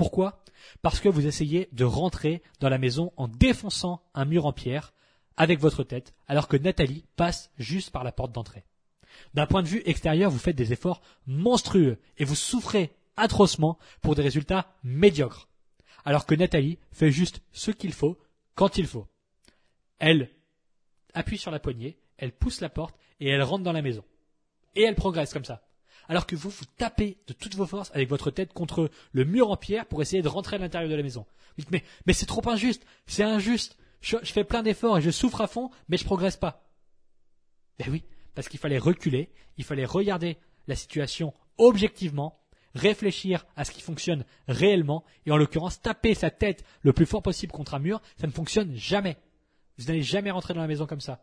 Pourquoi? Parce que vous essayez de rentrer dans la maison en défonçant un mur en pierre avec votre tête, alors que Nathalie passe juste par la porte d'entrée. D'un point de vue extérieur, vous faites des efforts monstrueux et vous souffrez atrocement pour des résultats médiocres. Alors que Nathalie fait juste ce qu'il faut quand il faut. Elle appuie sur la poignée, elle pousse la porte et elle rentre dans la maison. Et elle progresse comme ça. Alors que vous vous tapez de toutes vos forces avec votre tête contre le mur en pierre pour essayer de rentrer à l'intérieur de la maison. Vous dites mais, c'est trop injuste, c'est injuste. Je, je fais plein d'efforts et je souffre à fond, mais je progresse pas. Ben oui, parce qu'il fallait reculer, il fallait regarder la situation objectivement, réfléchir à ce qui fonctionne réellement, et en l'occurrence taper sa tête le plus fort possible contre un mur, ça ne fonctionne jamais. Vous n'allez jamais rentrer dans la maison comme ça.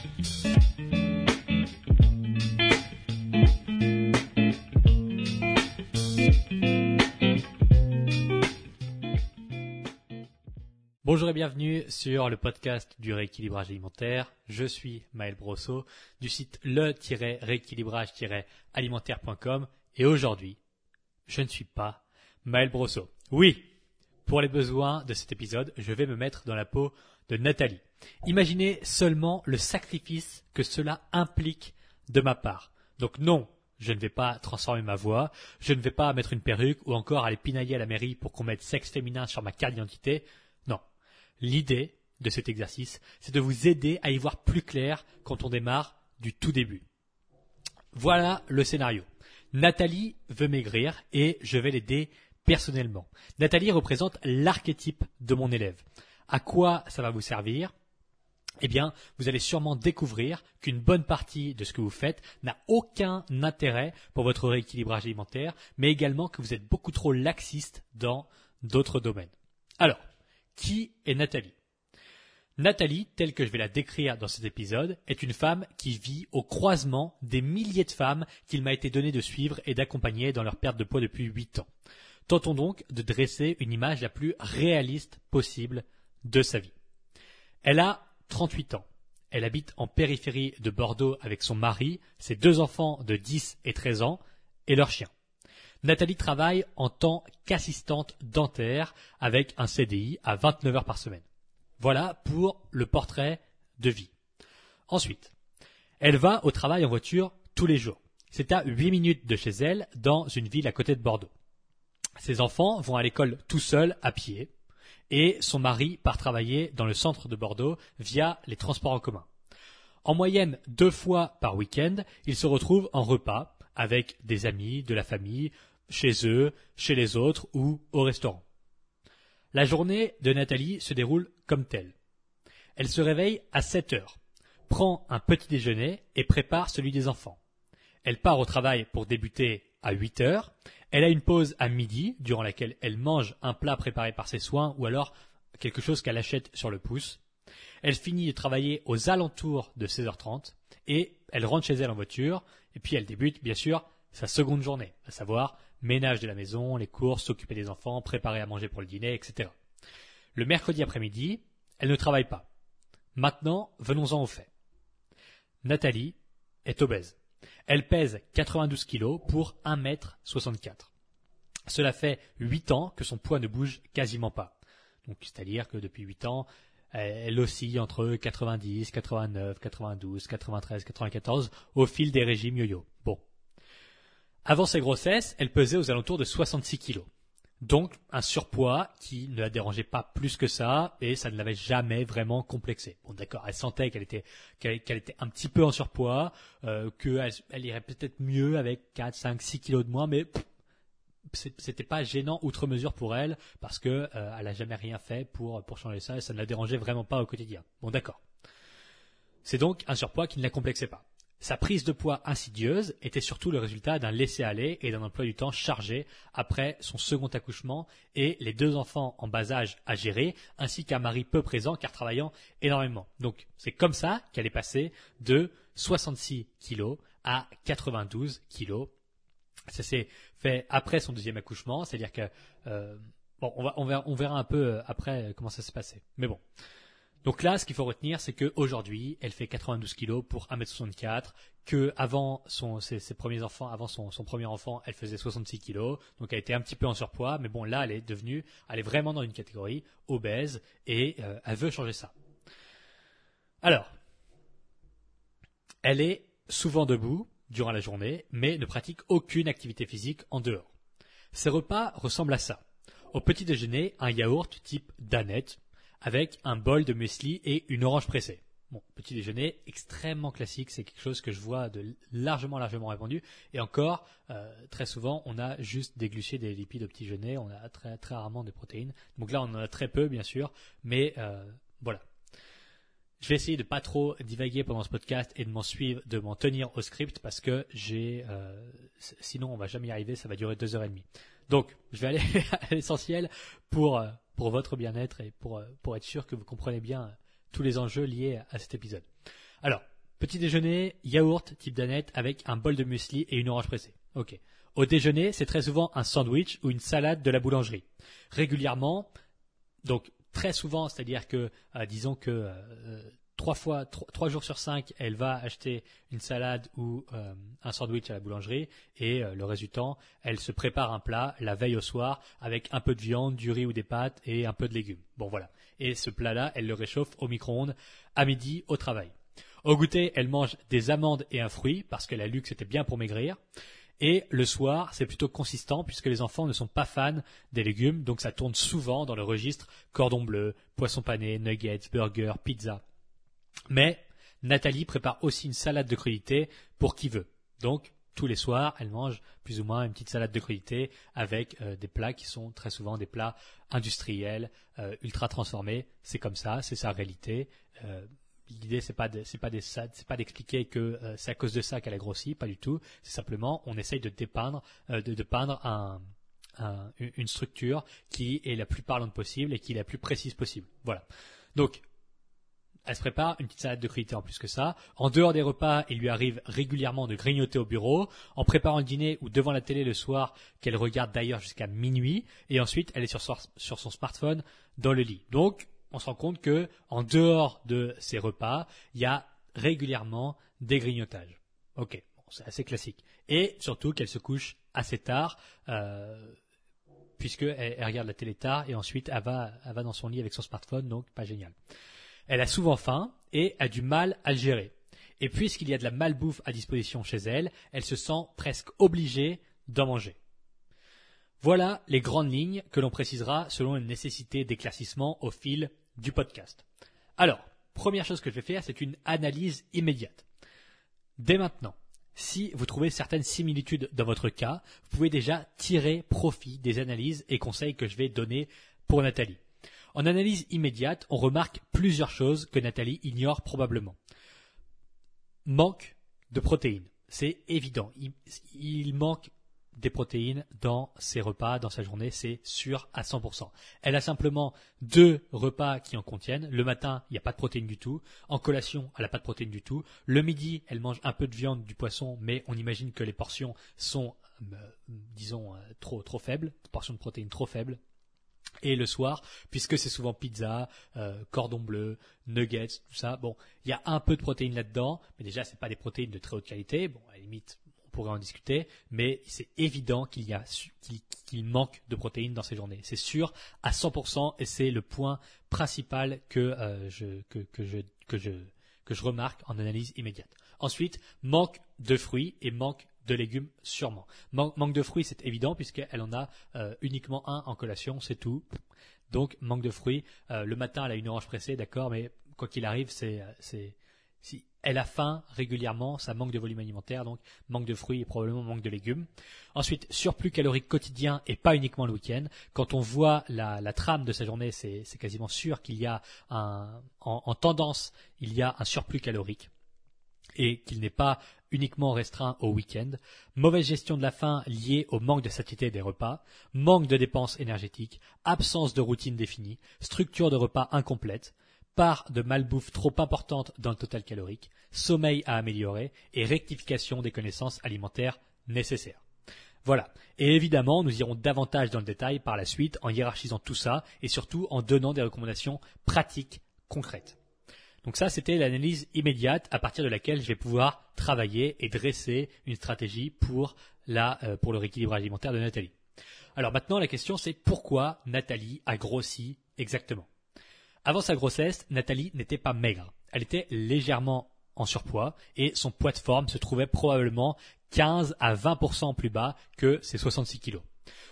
Bonjour et bienvenue sur le podcast du rééquilibrage alimentaire. Je suis Maël Brosso du site le-rééquilibrage-alimentaire.com et aujourd'hui, je ne suis pas Maël Brosso. Oui, pour les besoins de cet épisode, je vais me mettre dans la peau de Nathalie. Imaginez seulement le sacrifice que cela implique de ma part. Donc non, je ne vais pas transformer ma voix, je ne vais pas mettre une perruque ou encore aller pinailler à la mairie pour qu'on mette sexe féminin sur ma carte d'identité. L'idée de cet exercice, c'est de vous aider à y voir plus clair quand on démarre du tout début. Voilà le scénario. Nathalie veut maigrir et je vais l'aider personnellement. Nathalie représente l'archétype de mon élève. À quoi ça va vous servir? Eh bien, vous allez sûrement découvrir qu'une bonne partie de ce que vous faites n'a aucun intérêt pour votre rééquilibrage alimentaire, mais également que vous êtes beaucoup trop laxiste dans d'autres domaines. Alors, qui est Nathalie? Nathalie, telle que je vais la décrire dans cet épisode, est une femme qui vit au croisement des milliers de femmes qu'il m'a été donné de suivre et d'accompagner dans leur perte de poids depuis 8 ans. Tentons donc de dresser une image la plus réaliste possible de sa vie. Elle a 38 ans. Elle habite en périphérie de Bordeaux avec son mari, ses deux enfants de 10 et 13 ans et leur chien. Nathalie travaille en tant qu'assistante dentaire avec un CDI à 29 heures par semaine. Voilà pour le portrait de vie. Ensuite, elle va au travail en voiture tous les jours. C'est à 8 minutes de chez elle dans une ville à côté de Bordeaux. Ses enfants vont à l'école tout seuls à pied et son mari part travailler dans le centre de Bordeaux via les transports en commun. En moyenne, deux fois par week-end, ils se retrouvent en repas avec des amis, de la famille, chez eux, chez les autres ou au restaurant. La journée de Nathalie se déroule comme telle. Elle se réveille à 7 heures, prend un petit déjeuner et prépare celui des enfants. Elle part au travail pour débuter à 8 heures. Elle a une pause à midi, durant laquelle elle mange un plat préparé par ses soins ou alors quelque chose qu'elle achète sur le pouce. Elle finit de travailler aux alentours de 16h30 et elle rentre chez elle en voiture et puis elle débute bien sûr sa seconde journée, à savoir ménage de la maison, les courses, s'occuper des enfants, préparer à manger pour le dîner, etc. Le mercredi après-midi, elle ne travaille pas. Maintenant, venons-en au fait. Nathalie est obèse. Elle pèse 92 kg pour 1m64. Cela fait 8 ans que son poids ne bouge quasiment pas. Donc, c'est-à-dire que depuis 8 ans, elle oscille entre 90, 89, 92, 93, 94 au fil des régimes yo-yo. Bon. Avant ses grossesses, elle pesait aux alentours de 66 kilos. Donc un surpoids qui ne la dérangeait pas plus que ça et ça ne l'avait jamais vraiment complexé. Bon d'accord, elle sentait qu'elle était qu'elle était un petit peu en surpoids, euh, qu'elle elle irait peut-être mieux avec 4, 5, 6 kilos de moins, mais c'était pas gênant outre mesure pour elle parce que euh, elle a jamais rien fait pour pour changer ça et ça ne la dérangeait vraiment pas au quotidien. Bon d'accord. C'est donc un surpoids qui ne la complexait pas. Sa prise de poids insidieuse était surtout le résultat d'un laisser-aller et d'un emploi du temps chargé après son second accouchement et les deux enfants en bas âge à gérer, ainsi qu'un mari peu présent car travaillant énormément. Donc c'est comme ça qu'elle est passée de 66 kilos à 92 kilos. Ça s'est fait après son deuxième accouchement, c'est-à-dire que euh, bon, on, va, on, verra, un peu euh, après comment ça s'est passé. Mais bon. Donc là, ce qu'il faut retenir, c'est qu'aujourd'hui, elle fait 92 kilos pour 1m64, que avant son, ses, premiers enfants, avant son, premier enfant, elle faisait 66 kilos, donc elle était un petit peu en surpoids, mais bon, là, elle est devenue, elle est vraiment dans une catégorie obèse et euh, elle veut changer ça. Alors, elle est souvent debout durant la journée, mais ne pratique aucune activité physique en dehors. Ses repas ressemblent à ça. Au petit déjeuner, un yaourt type Danette, avec un bol de muesli et une orange pressée. Bon, petit déjeuner extrêmement classique, c'est quelque chose que je vois de largement largement répandu. Et encore, euh, très souvent, on a juste des glucides des lipides au petit déjeuner, on a très très rarement des protéines. Donc là, on en a très peu, bien sûr, mais euh, voilà. Je vais essayer de pas trop divaguer pendant ce podcast et de m'en suivre, de m'en tenir au script parce que j'ai, euh, sinon on va jamais y arriver, ça va durer deux heures et demie. Donc, je vais aller à l'essentiel pour pour votre bien-être et pour, euh, pour être sûr que vous comprenez bien euh, tous les enjeux liés à cet épisode. Alors, petit déjeuner, yaourt type danette avec un bol de muesli et une orange pressée. Ok. Au déjeuner, c'est très souvent un sandwich ou une salade de la boulangerie. Régulièrement, donc très souvent, c'est-à-dire que, euh, disons que trois fois, trois, jours sur cinq, elle va acheter une salade ou euh, un sandwich à la boulangerie et euh, le résultat, elle se prépare un plat la veille au soir avec un peu de viande, du riz ou des pâtes et un peu de légumes. Bon voilà. Et ce plat-là, elle le réchauffe au micro-ondes à midi au travail. Au goûter, elle mange des amandes et un fruit parce qu'elle a lu que c'était bien pour maigrir. Et le soir, c'est plutôt consistant puisque les enfants ne sont pas fans des légumes, donc ça tourne souvent dans le registre cordon bleu, poisson pané, nuggets, burger, pizza. Mais Nathalie prépare aussi une salade de crudités pour qui veut. Donc, tous les soirs, elle mange plus ou moins une petite salade de crudités avec euh, des plats qui sont très souvent des plats industriels, euh, ultra transformés. C'est comme ça, c'est sa réalité. Euh, l'idée c'est pas pas c'est pas d'expliquer que c'est à cause de ça qu'elle a grossi, pas du tout. C'est simplement on essaye de dépeindre, de, peindre une structure qui est la plus parlante possible et qui est la plus précise possible. Voilà. Donc elle se prépare une petite salade de crudités en plus que ça. En dehors des repas, il lui arrive régulièrement de grignoter au bureau, en préparant le dîner ou devant la télé le soir, qu'elle regarde d'ailleurs jusqu'à minuit, et ensuite elle est sur, son smartphone dans le lit. Donc, on se rend compte que, en dehors de ses repas, il y a régulièrement des grignotages. Ok, c'est assez classique. Et surtout qu'elle se couche assez tard, euh, puisqu'elle elle regarde la télé tard, et ensuite va, elle va dans son lit avec son smartphone, donc pas génial. Elle a souvent faim et a du mal à gérer. Et puisqu'il y a de la malbouffe à disposition chez elle, elle se sent presque obligée d'en manger. Voilà les grandes lignes que l'on précisera selon une nécessité d'éclaircissement au fil du podcast. Alors, première chose que je vais faire, c'est une analyse immédiate. Dès maintenant, si vous trouvez certaines similitudes dans votre cas, vous pouvez déjà tirer profit des analyses et conseils que je vais donner pour Nathalie. En analyse immédiate, on remarque plusieurs choses que Nathalie ignore probablement. Manque de protéines. C'est évident. Il, manque des protéines dans ses repas, dans sa journée, c'est sûr à 100%. Elle a simplement deux repas qui en contiennent. Le matin, il n'y a pas de protéines du tout. En collation, elle n'a pas de protéines du tout. Le midi, elle mange un peu de viande, du poisson, mais on imagine que les portions sont, euh, disons, euh, trop, trop faibles, portions de protéines trop faibles. Et le soir, puisque c'est souvent pizza, euh, cordon bleu, nuggets, tout ça, bon, il y a un peu de protéines là-dedans, mais déjà c'est pas des protéines de très haute qualité. Bon, à la limite, on pourrait en discuter, mais c'est évident qu'il y a qu'il manque de protéines dans ces journées. C'est sûr à 100% et c'est le point principal que euh, je que, que je que je que je remarque en analyse immédiate. Ensuite, manque de fruits et manque de légumes sûrement. manque de fruits, c'est évident puisqu'elle en a euh, uniquement un en collation, c'est tout. Donc manque de fruits. Euh, le matin, elle a une orange pressée, d'accord, mais quoi qu'il arrive, c'est c'est si elle a faim régulièrement, ça manque de volume alimentaire, donc manque de fruits et probablement manque de légumes. Ensuite, surplus calorique quotidien et pas uniquement le week-end. Quand on voit la, trame de sa journée, c'est quasiment sûr qu'il y a un, en, tendance, il y a un surplus calorique. et qu'il n'est pas uniquement restreint au week-end, mauvaise gestion de la faim liée au manque de satiété des repas, manque de dépenses énergétiques, absence de routine définie, structure de repas incomplète, part de malbouffe trop importante dans le total calorique, sommeil à améliorer et rectification des connaissances alimentaires nécessaires. Voilà. Et évidemment, nous irons davantage dans le détail par la suite en hiérarchisant tout ça et surtout en donnant des recommandations pratiques concrètes. Donc ça, c'était l'analyse immédiate à partir de laquelle je vais pouvoir travailler et dresser une stratégie pour, la, euh, pour le rééquilibrage alimentaire de Nathalie. Alors maintenant, la question c'est pourquoi Nathalie a grossi exactement? Avant sa grossesse, Nathalie n'était pas maigre. Elle était légèrement en surpoids et son poids de forme se trouvait probablement 15 à 20% plus bas que ses 66 kilos.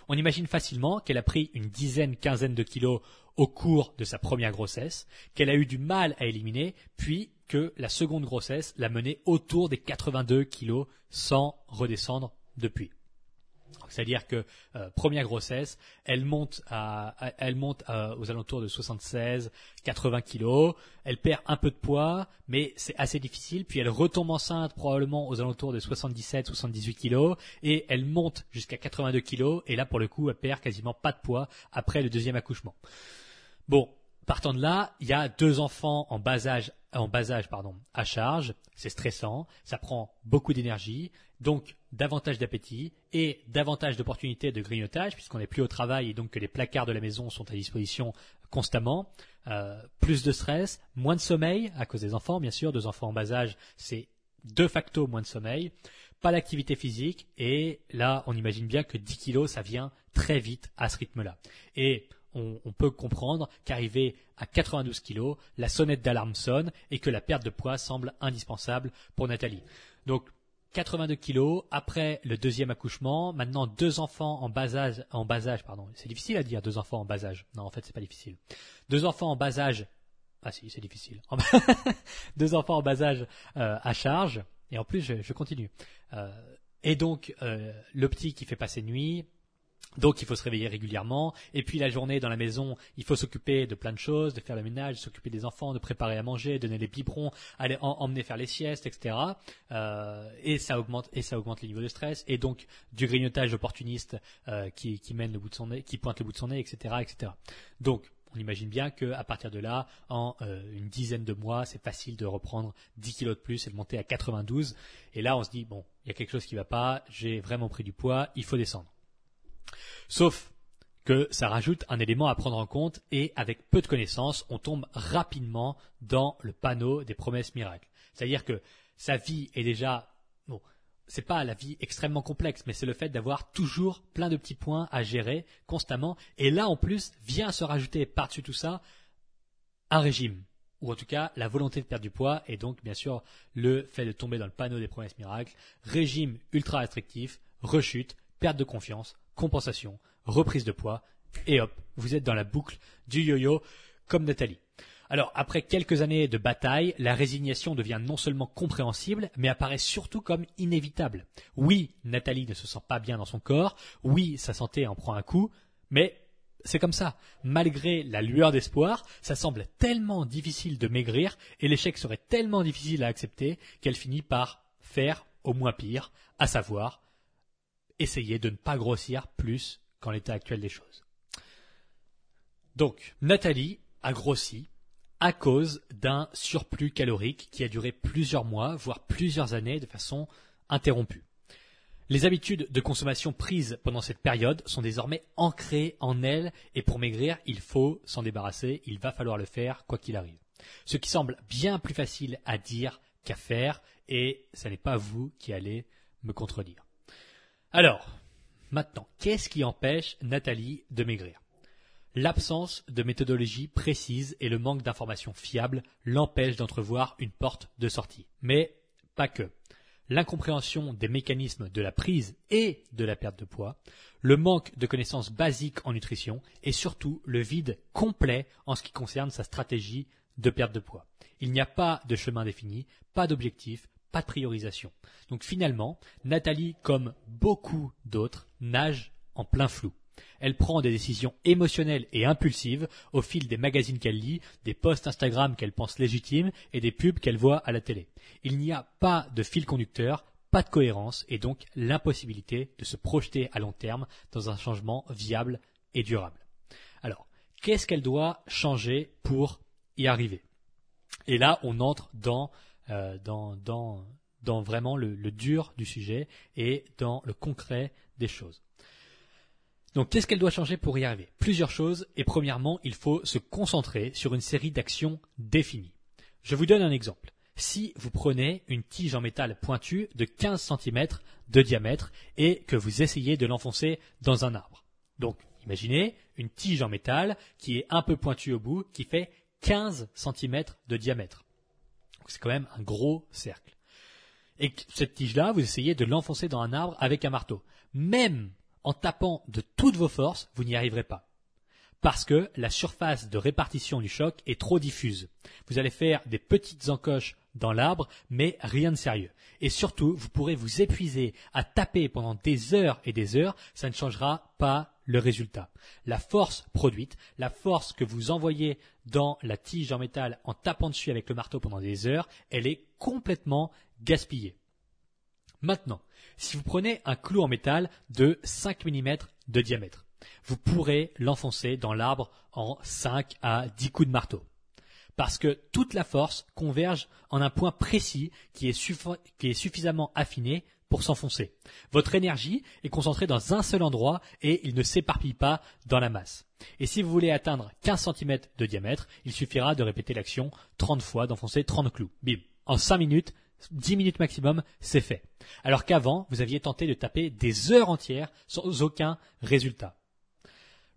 On imagine facilement qu'elle a pris une dizaine, quinzaine de kilos au cours de sa première grossesse, qu'elle a eu du mal à éliminer, puis que la seconde grossesse l'a menée autour des 82 kilos sans redescendre depuis. C'est-à-dire que euh, première grossesse, elle monte, à, elle monte aux alentours de 76, 80 kilos. Elle perd un peu de poids, mais c'est assez difficile. Puis elle retombe enceinte probablement aux alentours de 77, 78 kilos, et elle monte jusqu'à 82 kilos. Et là, pour le coup, elle perd quasiment pas de poids après le deuxième accouchement. Bon, Partant de là, il y a deux enfants en bas âge, en bas âge pardon, à charge. C'est stressant, ça prend beaucoup d'énergie, donc davantage d'appétit et davantage d'opportunités de grignotage puisqu'on n'est plus au travail et donc que les placards de la maison sont à disposition constamment. Euh, plus de stress, moins de sommeil à cause des enfants, bien sûr. Deux enfants en bas âge, c'est de facto moins de sommeil. Pas d'activité physique et là, on imagine bien que 10 kilos, ça vient très vite à ce rythme-là. On, peut comprendre qu'arrivé à 92 kilos, la sonnette d'alarme sonne et que la perte de poids semble indispensable pour Nathalie. Donc 82 kilos après le deuxième accouchement, maintenant deux enfants en bas âge, en bas âge, pardon. C'est difficile à dire deux enfants en bas âge. Non, en fait, c'est pas difficile. Deux enfants en bas âge. Ah si, c'est difficile. deux enfants en bas âge euh, à charge. Et en plus, je, continue. Euh, et donc, euh, le petit qui fait passer nuit, donc il faut se réveiller régulièrement. Et puis la journée dans la maison, il faut s'occuper de plein de choses, de faire le ménage, s'occuper des enfants, de préparer à manger, donner les biberons, aller emmener faire les siestes, etc. Euh, et ça augmente et ça augmente les niveaux de stress. Et donc du grignotage opportuniste euh, qui, mène le bout de son nez, qui pointe le bout de son nez, etc., etc. Donc on imagine bien qu'à partir de là, en euh, une dizaine de mois, c'est facile de reprendre 10 kilos de plus et de monter à 92. Et là, on se dit bon, il y a quelque chose qui va pas, j'ai vraiment pris du poids, il faut descendre. Sauf que ça rajoute un élément à prendre en compte et avec peu de connaissances, on tombe rapidement dans le panneau des promesses miracles. C'est-à-dire que sa vie est déjà, bon, c'est pas la vie extrêmement complexe, mais c'est le fait d'avoir toujours plein de petits points à gérer constamment. Et là, en plus, vient se rajouter par-dessus tout ça un régime. Ou en tout cas, la volonté de perdre du poids et donc, bien sûr, le fait de tomber dans le panneau des promesses miracles. Régime ultra restrictif, rechute, perte de confiance, compensation, reprise de poids, et hop, vous êtes dans la boucle du yo-yo comme Nathalie. Alors, après quelques années de bataille, la résignation devient non seulement compréhensible, mais apparaît surtout comme inévitable. Oui, Nathalie ne se sent pas bien dans son corps, oui, sa santé en prend un coup, mais c'est comme ça. Malgré la lueur d'espoir, ça semble tellement difficile de maigrir, et l'échec serait tellement difficile à accepter, qu'elle finit par faire au moins pire, à savoir essayer de ne pas grossir plus qu'en l'état actuel des choses. Donc, Nathalie a grossi à cause d'un surplus calorique qui a duré plusieurs mois, voire plusieurs années de façon interrompue. Les habitudes de consommation prises pendant cette période sont désormais ancrées en elle et pour maigrir, il faut s'en débarrasser, il va falloir le faire quoi qu'il arrive. Ce qui semble bien plus facile à dire qu'à faire et ce n'est pas vous qui allez me contredire. Alors, maintenant, qu'est-ce qui empêche Nathalie de maigrir? L'absence de méthodologie précise et le manque d'informations fiables l'empêchent d'entrevoir une porte de sortie. Mais pas que. L'incompréhension des mécanismes de la prise et de la perte de poids, le manque de connaissances basiques en nutrition et surtout le vide complet en ce qui concerne sa stratégie de perte de poids. Il n'y a pas de chemin défini, pas d'objectif, pas de priorisation. Donc finalement, Nathalie, comme beaucoup d'autres, nage en plein flou. Elle prend des décisions émotionnelles et impulsives au fil des magazines qu'elle lit, des posts Instagram qu'elle pense légitimes et des pubs qu'elle voit à la télé. Il n'y a pas de fil conducteur, pas de cohérence et donc l'impossibilité de se projeter à long terme dans un changement viable et durable. Alors, qu'est-ce qu'elle doit changer pour y arriver? Et là, on entre dans, euh, dans, vraiment le, le dur du sujet et dans le concret des choses. Donc, qu'est-ce qu'elle doit changer pour y arriver? Plusieurs choses. Et premièrement, il faut se concentrer sur une série d'actions définies. Je vous donne un exemple. Si vous prenez une tige en métal pointue de 15 cm de diamètre et que vous essayez de l'enfoncer dans un arbre. Donc, imaginez une tige en métal qui est un peu pointue au bout, qui fait 15 cm de diamètre. C'est quand même un gros cercle. Et cette tige-là, vous essayez de l'enfoncer dans un arbre avec un marteau. Même en tapant de toutes vos forces, vous n'y arriverez pas. Parce que la surface de répartition du choc est trop diffuse. Vous allez faire des petites encoches dans l'arbre, mais rien de sérieux. Et surtout, vous pourrez vous épuiser à taper pendant des heures et des heures, ça ne changera pas le résultat. La force produite, la force que vous envoyez dans la tige en métal en tapant dessus avec le marteau pendant des heures, elle est complètement gaspillée. Maintenant, si vous prenez un clou en métal de 5 mm de diamètre, vous pourrez l'enfoncer dans l'arbre en 5 à 10 coups de marteau. Parce que toute la force converge en un point précis qui est, qui est suffisamment affiné pour s'enfoncer. Votre énergie est concentrée dans un seul endroit et il ne s'éparpille pas dans la masse. Et si vous voulez atteindre 15 cm de diamètre, il suffira de répéter l'action 30 fois, d'enfoncer 30 clous. Bim. En 5 minutes, 10 minutes maximum, c'est fait. Alors qu'avant, vous aviez tenté de taper des heures entières sans aucun résultat.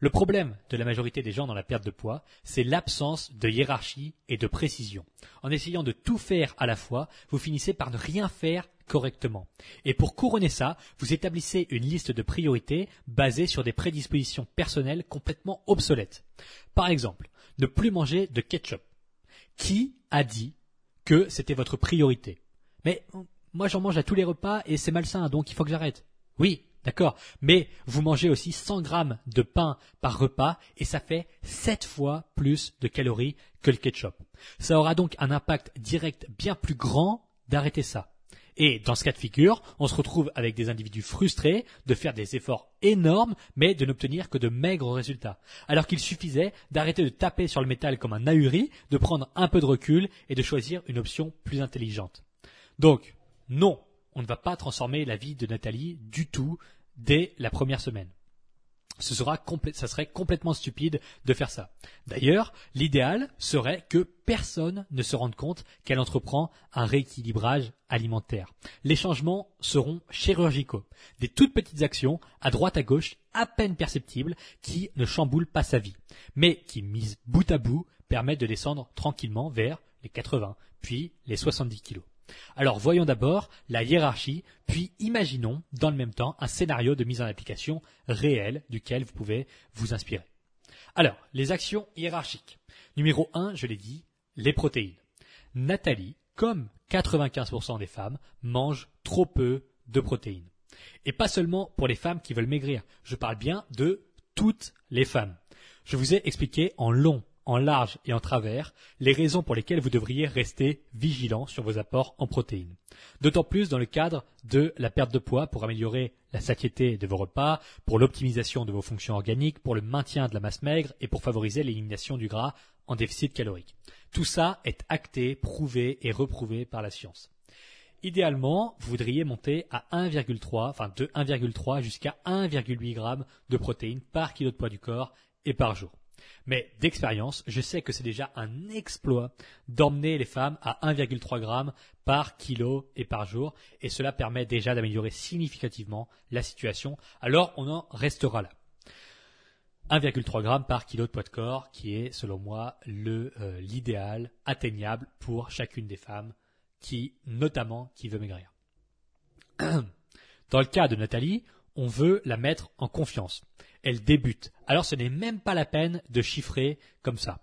Le problème de la majorité des gens dans la perte de poids, c'est l'absence de hiérarchie et de précision. En essayant de tout faire à la fois, vous finissez par ne rien faire correctement. Et pour couronner ça, vous établissez une liste de priorités basée sur des prédispositions personnelles complètement obsolètes. Par exemple, ne plus manger de ketchup. Qui a dit que c'était votre priorité? Mais moi j'en mange à tous les repas et c'est malsain, donc il faut que j'arrête. Oui, D'accord Mais vous mangez aussi 100 grammes de pain par repas et ça fait 7 fois plus de calories que le ketchup. Ça aura donc un impact direct bien plus grand d'arrêter ça. Et dans ce cas de figure, on se retrouve avec des individus frustrés de faire des efforts énormes, mais de n'obtenir que de maigres résultats. Alors qu'il suffisait d'arrêter de taper sur le métal comme un ahuri, de prendre un peu de recul et de choisir une option plus intelligente. Donc, non, on ne va pas transformer la vie de Nathalie du tout dès la première semaine. Ce sera ça serait complètement stupide de faire ça. D'ailleurs, l'idéal serait que personne ne se rende compte qu'elle entreprend un rééquilibrage alimentaire. Les changements seront chirurgicaux. Des toutes petites actions, à droite à gauche, à peine perceptibles, qui ne chamboulent pas sa vie, mais qui, mises bout à bout, permettent de descendre tranquillement vers les 80, puis les 70 kilos. Alors voyons d'abord la hiérarchie, puis imaginons dans le même temps un scénario de mise en application réel duquel vous pouvez vous inspirer. Alors, les actions hiérarchiques. Numéro 1, je l'ai dit, les protéines. Nathalie, comme 95% des femmes, mange trop peu de protéines. Et pas seulement pour les femmes qui veulent maigrir, je parle bien de toutes les femmes. Je vous ai expliqué en long en large et en travers les raisons pour lesquelles vous devriez rester vigilant sur vos apports en protéines. D'autant plus dans le cadre de la perte de poids pour améliorer la satiété de vos repas, pour l'optimisation de vos fonctions organiques, pour le maintien de la masse maigre et pour favoriser l'élimination du gras en déficit calorique. Tout ça est acté, prouvé et reprouvé par la science. Idéalement, vous voudriez monter à 1,3, enfin de 1,3 jusqu'à 1,8 g de protéines par kilo de poids du corps et par jour. Mais d'expérience, je sais que c'est déjà un exploit d'emmener les femmes à 1,3 g par kilo et par jour, et cela permet déjà d'améliorer significativement la situation. Alors on en restera là. 1,3 g par kilo de poids de corps, qui est selon moi le euh, l'idéal atteignable pour chacune des femmes qui, notamment, qui veut maigrir. Dans le cas de Nathalie, on veut la mettre en confiance elle débute. Alors ce n'est même pas la peine de chiffrer comme ça.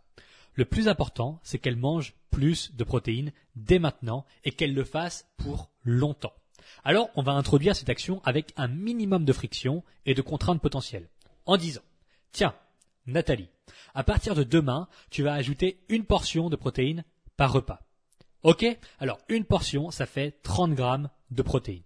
Le plus important, c'est qu'elle mange plus de protéines dès maintenant et qu'elle le fasse pour longtemps. Alors on va introduire cette action avec un minimum de friction et de contraintes potentielles. en disant, tiens, Nathalie, à partir de demain, tu vas ajouter une portion de protéines par repas. Ok? Alors, une portion, ça fait 30 grammes de protéines.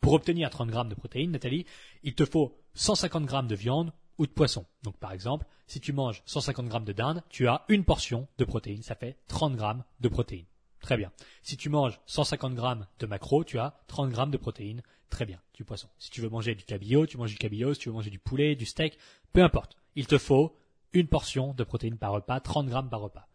Pour obtenir 30 grammes de protéines, Nathalie, il te faut 150 grammes de viande ou de poisson. Donc, par exemple, si tu manges 150 grammes de dinde, tu as une portion de protéines. Ça fait 30 grammes de protéines. Très bien. Si tu manges 150 grammes de macro, tu as 30 grammes de protéines. Très bien, du poisson. Si tu veux manger du cabillaud, tu manges du cabillaud. Si tu veux manger du poulet, du steak, peu importe. Il te faut une portion de protéines par repas, 30 grammes par repas.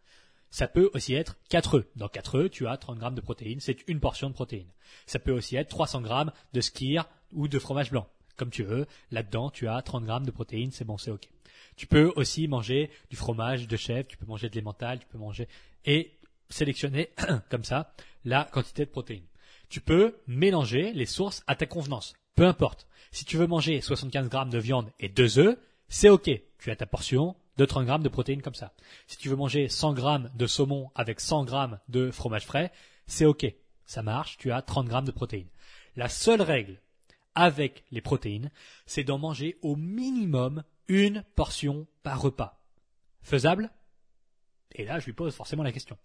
Ça peut aussi être 4 œufs. Dans 4 œufs, tu as 30 grammes de protéines, c'est une portion de protéines. Ça peut aussi être 300 grammes de skir ou de fromage blanc. Comme tu veux, là-dedans, tu as 30 grammes de protéines, c'est bon, c'est ok. Tu peux aussi manger du fromage de chèvre, tu peux manger de l'emmental, tu peux manger et sélectionner comme ça la quantité de protéines. Tu peux mélanger les sources à ta convenance. Peu importe. Si tu veux manger 75 grammes de viande et 2 œufs, c'est ok. Tu as ta portion de 30 grammes de protéines comme ça. Si tu veux manger 100 grammes de saumon avec 100 grammes de fromage frais, c'est ok. Ça marche, tu as 30 grammes de protéines. La seule règle avec les protéines, c'est d'en manger au minimum une portion par repas. Faisable? Et là, je lui pose forcément la question.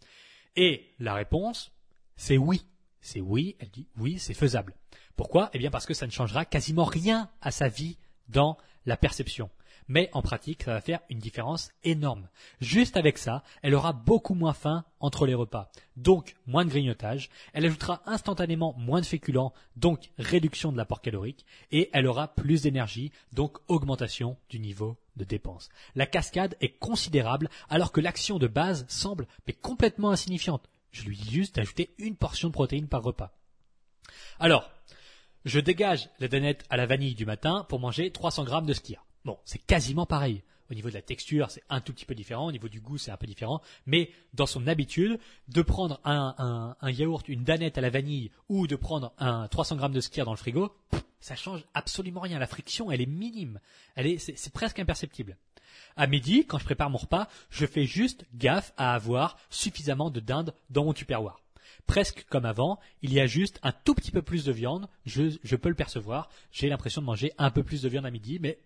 Et la réponse, c'est oui. C'est oui, elle dit oui, c'est faisable. Pourquoi? Eh bien parce que ça ne changera quasiment rien à sa vie dans la perception. Mais en pratique, ça va faire une différence énorme. Juste avec ça, elle aura beaucoup moins faim entre les repas, donc moins de grignotage, elle ajoutera instantanément moins de féculents, donc réduction de l'apport calorique, et elle aura plus d'énergie, donc augmentation du niveau de dépense. La cascade est considérable alors que l'action de base semble mais complètement insignifiante. Je lui dis juste d'ajouter une portion de protéines par repas. Alors, je dégage la danette à la vanille du matin pour manger 300 grammes de skir. Bon, c'est quasiment pareil. Au niveau de la texture, c'est un tout petit peu différent. Au niveau du goût, c'est un peu différent. Mais dans son habitude, de prendre un, yaourt, une danette à la vanille ou de prendre un 300 grammes de skir dans le frigo, ça change absolument rien. La friction, elle est minime. Elle est, c'est presque imperceptible. À midi, quand je prépare mon repas, je fais juste gaffe à avoir suffisamment de dinde dans mon tupperware. Presque comme avant, il y a juste un tout petit peu plus de viande, je, je peux le percevoir, j'ai l'impression de manger un peu plus de viande à midi, mais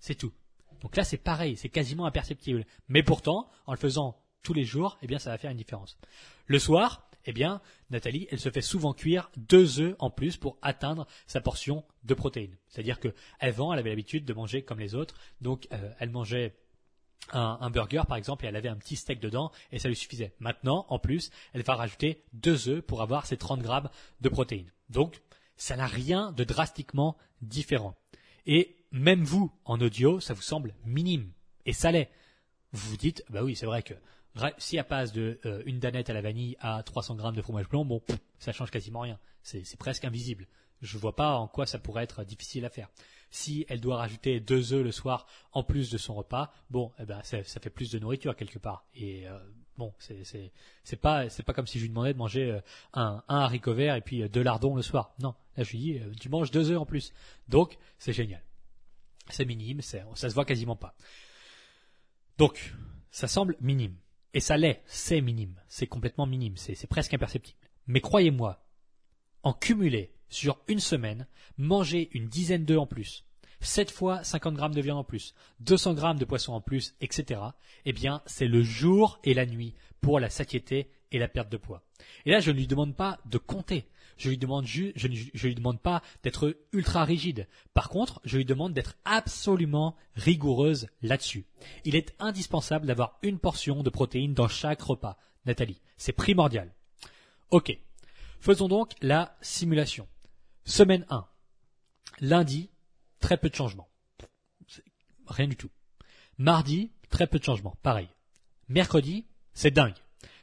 c'est tout. Donc là, c'est pareil, c'est quasiment imperceptible. Mais pourtant, en le faisant tous les jours, eh bien, ça va faire une différence. Le soir, eh bien, Nathalie, elle se fait souvent cuire deux œufs en plus pour atteindre sa portion de protéines. C'est-à-dire que avant, elle avait l'habitude de manger comme les autres, donc euh, elle mangeait un, un, burger par exemple et elle avait un petit steak dedans et ça lui suffisait. Maintenant, en plus, elle va rajouter deux œufs pour avoir ses 30 grammes de protéines. Donc, ça n'a rien de drastiquement différent. Et même vous, en audio, ça vous semble minime. Et ça l'est. Vous vous dites, bah oui, c'est vrai que si elle passe de euh, une danette à la vanille à 300 grammes de fromage blanc, bon, ça change quasiment rien. C'est presque invisible. Je vois pas en quoi ça pourrait être difficile à faire. Si elle doit rajouter deux œufs le soir en plus de son repas, bon, eh ben ça, fait plus de nourriture quelque part. Et euh, bon, c'est pas c'est pas comme si je lui demandais de manger euh, un, un haricot vert et puis deux lardons le soir. Non, là je lui dis tu manges deux œufs en plus. Donc c'est génial. C'est minime, ça se voit quasiment pas. Donc, ça semble minime. Et ça l'est, c'est minime. C'est complètement minime, c'est presque imperceptible. Mais croyez-moi, en cumulé sur une semaine, manger une dizaine d'œufs en plus, 7 fois 50 grammes de viande en plus, 200 grammes de poisson en plus, etc., eh bien, c'est le jour et la nuit pour la satiété et la perte de poids. Et là, je ne lui demande pas de compter. Je lui demande je, lui demande pas d'être ultra rigide. Par contre, je lui demande d'être absolument rigoureuse là-dessus. Il est indispensable d'avoir une portion de protéines dans chaque repas. Nathalie, c'est primordial. Ok. Faisons donc la simulation. Semaine 1. Lundi, très peu de changements. Rien du tout. Mardi, très peu de changements. Pareil. Mercredi, c'est dingue.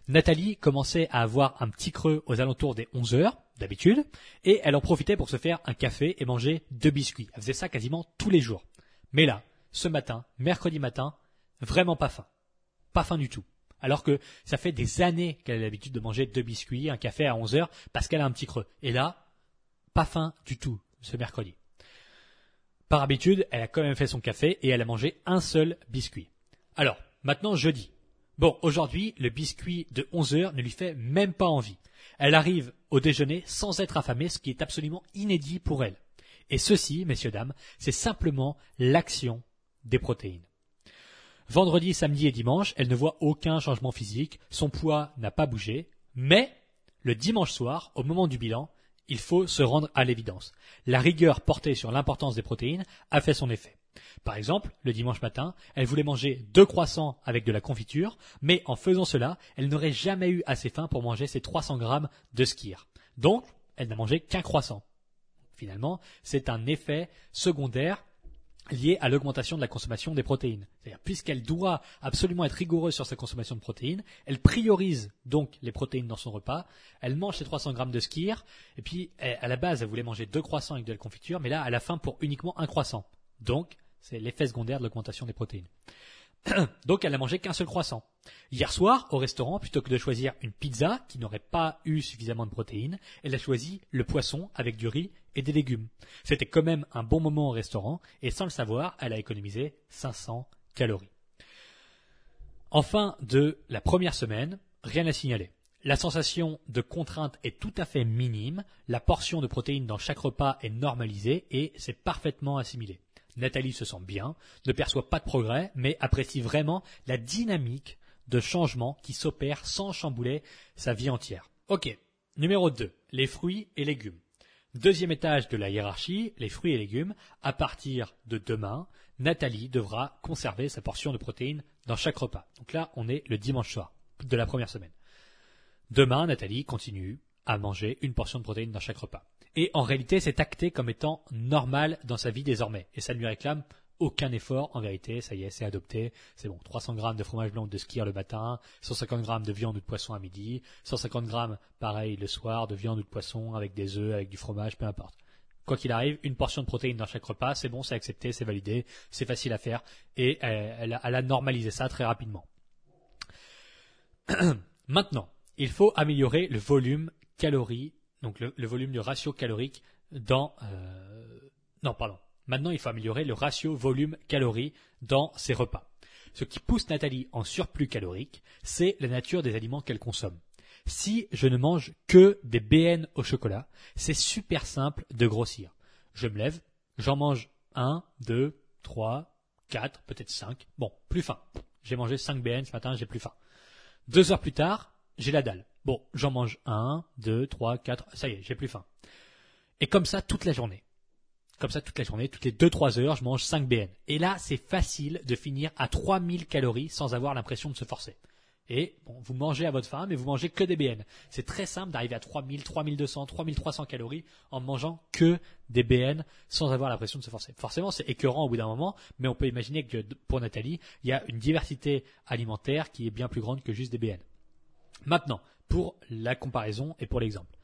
Nathalie commençait à avoir un petit creux aux alentours des 11 heures, d'habitude, et elle en profitait pour se faire un café et manger deux biscuits. Elle faisait ça quasiment tous les jours. Mais là, ce matin, mercredi matin, vraiment pas faim. Pas faim du tout. Alors que ça fait des années qu'elle a l'habitude de manger deux biscuits, un café à 11 heures, parce qu'elle a un petit creux. Et là, pas faim du tout, ce mercredi. Par habitude, elle a quand même fait son café et elle a mangé un seul biscuit. Alors, maintenant jeudi. Bon, aujourd'hui, le biscuit de 11 heures ne lui fait même pas envie. Elle arrive au déjeuner sans être affamée, ce qui est absolument inédit pour elle. Et ceci, messieurs, dames, c'est simplement l'action des protéines. Vendredi, samedi et dimanche, elle ne voit aucun changement physique, son poids n'a pas bougé, mais le dimanche soir, au moment du bilan, il faut se rendre à l'évidence. La rigueur portée sur l'importance des protéines a fait son effet. Par exemple, le dimanche matin, elle voulait manger deux croissants avec de la confiture, mais en faisant cela, elle n'aurait jamais eu assez faim pour manger ses 300 grammes de skir. Donc, elle n'a mangé qu'un croissant. Finalement, c'est un effet secondaire lié à l'augmentation de la consommation des protéines. C'est-à-dire, puisqu'elle doit absolument être rigoureuse sur sa consommation de protéines, elle priorise donc les protéines dans son repas, elle mange ses 300 grammes de skir, et puis, à la base, elle voulait manger deux croissants avec de la confiture, mais là, elle a faim pour uniquement un croissant. Donc, c'est l'effet secondaire de l'augmentation des protéines. Donc elle n'a mangé qu'un seul croissant. Hier soir, au restaurant, plutôt que de choisir une pizza qui n'aurait pas eu suffisamment de protéines, elle a choisi le poisson avec du riz et des légumes. C'était quand même un bon moment au restaurant et sans le savoir, elle a économisé 500 calories. Enfin, de la première semaine, rien à signaler. La sensation de contrainte est tout à fait minime, la portion de protéines dans chaque repas est normalisée et c'est parfaitement assimilé. Nathalie se sent bien, ne perçoit pas de progrès, mais apprécie vraiment la dynamique de changement qui s'opère sans chambouler sa vie entière. Ok. Numéro 2. Les fruits et légumes. Deuxième étage de la hiérarchie, les fruits et légumes. À partir de demain, Nathalie devra conserver sa portion de protéines dans chaque repas. Donc là, on est le dimanche soir de la première semaine. Demain, Nathalie continue à manger une portion de protéines dans chaque repas. Et en réalité, c'est acté comme étant normal dans sa vie désormais. Et ça ne lui réclame aucun effort. En vérité, ça y est, c'est adopté. C'est bon. 300 grammes de fromage blanc ou de skier le matin, 150 grammes de viande ou de poisson à midi, 150 grammes, pareil, le soir, de viande ou de poisson avec des œufs, avec du fromage, peu importe. Quoi qu'il arrive, une portion de protéines dans chaque repas, c'est bon, c'est accepté, c'est validé, c'est facile à faire, et elle, elle a normalisé ça très rapidement. Maintenant, il faut améliorer le volume calories donc le, volume du ratio calorique dans... Euh, non, pardon. Maintenant, il faut améliorer le ratio volume-calorie dans ses repas. Ce qui pousse Nathalie en surplus calorique, c'est la nature des aliments qu'elle consomme. Si je ne mange que des BN au chocolat, c'est super simple de grossir. Je me lève, j'en mange un, deux, trois, quatre, peut-être cinq. Bon, plus faim. J'ai mangé 5 BN ce matin, j'ai plus faim. Deux heures plus tard, j'ai la dalle. Bon, j'en mange un, deux, trois, quatre, ça y est, j'ai plus faim. Et comme ça toute la journée. Comme ça toute la journée, toutes les deux, trois heures, je mange 5 BN. Et là, c'est facile de finir à 3000 calories sans avoir l'impression de se forcer. Et bon, vous mangez à votre faim, mais vous mangez que des BN. C'est très simple d'arriver à 3000, 3200, 3300 calories en mangeant que des BN sans avoir l'impression de se forcer. Forcément, c'est écœurant au bout d'un moment, mais on peut imaginer que pour Nathalie, il y a une diversité alimentaire qui est bien plus grande que juste des BN. Maintenant, pour la comparaison et pour l'exemple.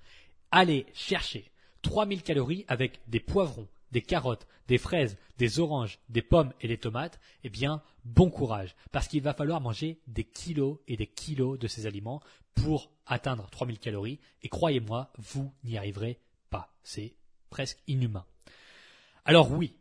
Allez chercher 3000 calories avec des poivrons, des carottes, des fraises, des oranges, des pommes et des tomates, eh bien, bon courage, parce qu'il va falloir manger des kilos et des kilos de ces aliments pour atteindre 3000 calories, et croyez-moi, vous n'y arriverez pas. C'est presque inhumain. Alors oui,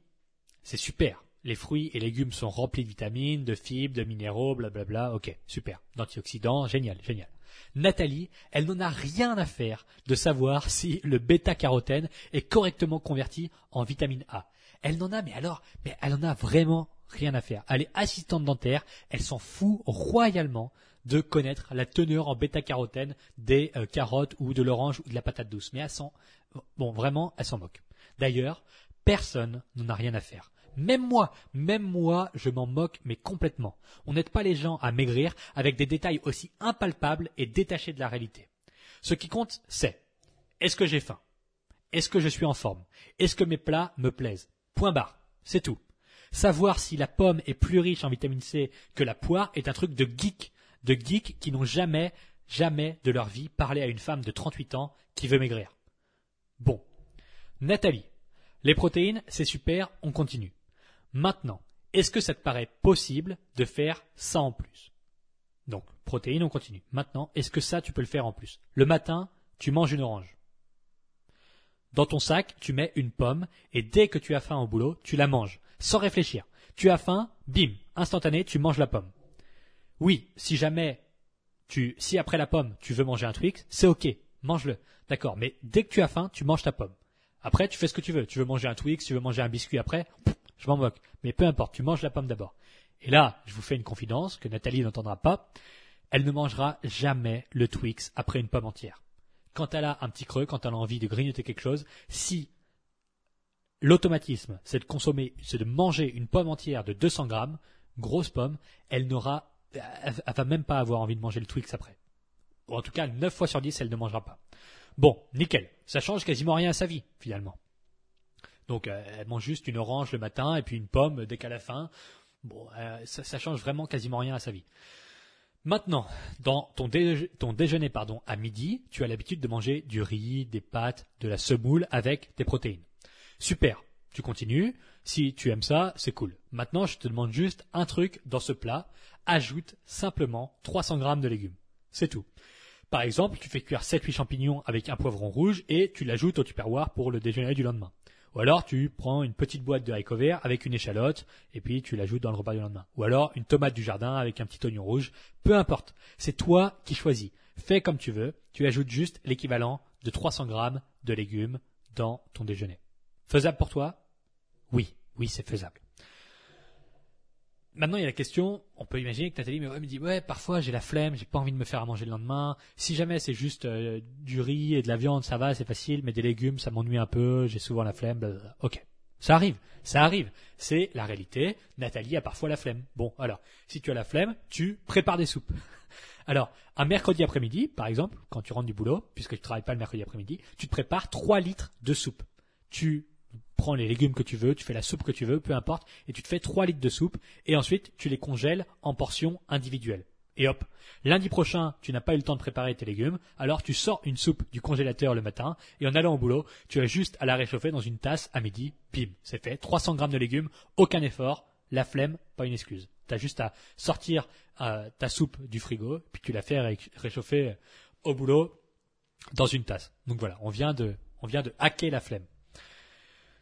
c'est super. Les fruits et légumes sont remplis de vitamines, de fibres, de minéraux, blablabla. Ok, super. D'antioxydants, génial, génial. Nathalie, elle n'en a rien à faire de savoir si le bêta-carotène est correctement converti en vitamine A. Elle n'en a, mais alors, mais elle en a vraiment rien à faire. Elle est assistante dentaire, elle s'en fout royalement de connaître la teneur en bêta-carotène des euh, carottes ou de l'orange ou de la patate douce. Mais elle s'en, bon, vraiment, elle s'en moque. D'ailleurs, personne n'en a rien à faire. Même moi, même moi, je m'en moque, mais complètement. On n'aide pas les gens à maigrir avec des détails aussi impalpables et détachés de la réalité. Ce qui compte, c'est est-ce que j'ai faim? Est-ce que je suis en forme? Est-ce que mes plats me plaisent? Point barre. C'est tout. Savoir si la pomme est plus riche en vitamine C que la poire est un truc de geek, de geeks qui n'ont jamais, jamais de leur vie parlé à une femme de 38 ans qui veut maigrir. Bon. Nathalie. Les protéines, c'est super, on continue. Maintenant, est-ce que ça te paraît possible de faire ça en plus? Donc, protéines, on continue. Maintenant, est-ce que ça, tu peux le faire en plus? Le matin, tu manges une orange. Dans ton sac, tu mets une pomme et dès que tu as faim au boulot, tu la manges, sans réfléchir. Tu as faim, bim, instantané, tu manges la pomme. Oui, si jamais tu, si après la pomme, tu veux manger un Twix, c'est ok, mange-le. D'accord, mais dès que tu as faim, tu manges ta pomme. Après, tu fais ce que tu veux. Tu veux manger un Twix, tu veux manger un biscuit après, je m'en moque. Mais peu importe, tu manges la pomme d'abord. Et là, je vous fais une confidence que Nathalie n'entendra pas. Elle ne mangera jamais le Twix après une pomme entière. Quand elle a un petit creux, quand elle a envie de grignoter quelque chose, si l'automatisme, c'est de consommer, c'est de manger une pomme entière de 200 grammes, grosse pomme, elle n'aura, elle, va même pas avoir envie de manger le Twix après. Ou en tout cas, 9 fois sur 10, elle ne mangera pas. Bon, nickel. Ça change quasiment rien à sa vie, finalement. Donc, euh, elle mange juste une orange le matin et puis une pomme dès qu'à la fin. Bon, euh, ça, ça change vraiment quasiment rien à sa vie. Maintenant, dans ton, déjeuner pardon, à midi, tu as l'habitude de manger du riz, des pâtes, de la semoule avec des protéines. Super, tu continues. Si tu aimes ça, c'est cool. Maintenant, je te demande juste un truc dans ce plat. Ajoute simplement 300 grammes de légumes. C'est tout. Par exemple, tu fais cuire 7-8 champignons avec un poivron rouge et tu l'ajoutes au tupperware pour le déjeuner du lendemain. Ou alors tu prends une petite boîte de haricots verts avec une échalote et puis tu l'ajoutes dans le repas du lendemain. Ou alors une tomate du jardin avec un petit oignon rouge. Peu importe. C'est toi qui choisis. Fais comme tu veux. Tu ajoutes juste l'équivalent de 300 grammes de légumes dans ton déjeuner. Faisable pour toi? Oui, oui, c'est faisable. Maintenant, il y a la question, on peut imaginer que Nathalie me dit, ouais, parfois j'ai la flemme, j'ai pas envie de me faire à manger le lendemain. Si jamais c'est juste euh, du riz et de la viande, ça va, c'est facile, mais des légumes, ça m'ennuie un peu, j'ai souvent la flemme. Ok, ça arrive, ça arrive. C'est la réalité. Nathalie a parfois la flemme. Bon, alors, si tu as la flemme, tu prépares des soupes. Alors, un mercredi après-midi, par exemple, quand tu rentres du boulot, puisque tu travailles pas le mercredi après-midi, tu te prépares 3 litres de soupe. Tu prends les légumes que tu veux, tu fais la soupe que tu veux, peu importe, et tu te fais 3 litres de soupe, et ensuite tu les congèles en portions individuelles. Et hop, lundi prochain, tu n'as pas eu le temps de préparer tes légumes, alors tu sors une soupe du congélateur le matin, et en allant au boulot, tu as juste à la réchauffer dans une tasse à midi, bim, c'est fait, 300 grammes de légumes, aucun effort, la flemme, pas une excuse. Tu as juste à sortir euh, ta soupe du frigo, puis tu la fais réchauffer au boulot dans une tasse. Donc voilà, on vient de, on vient de hacker la flemme.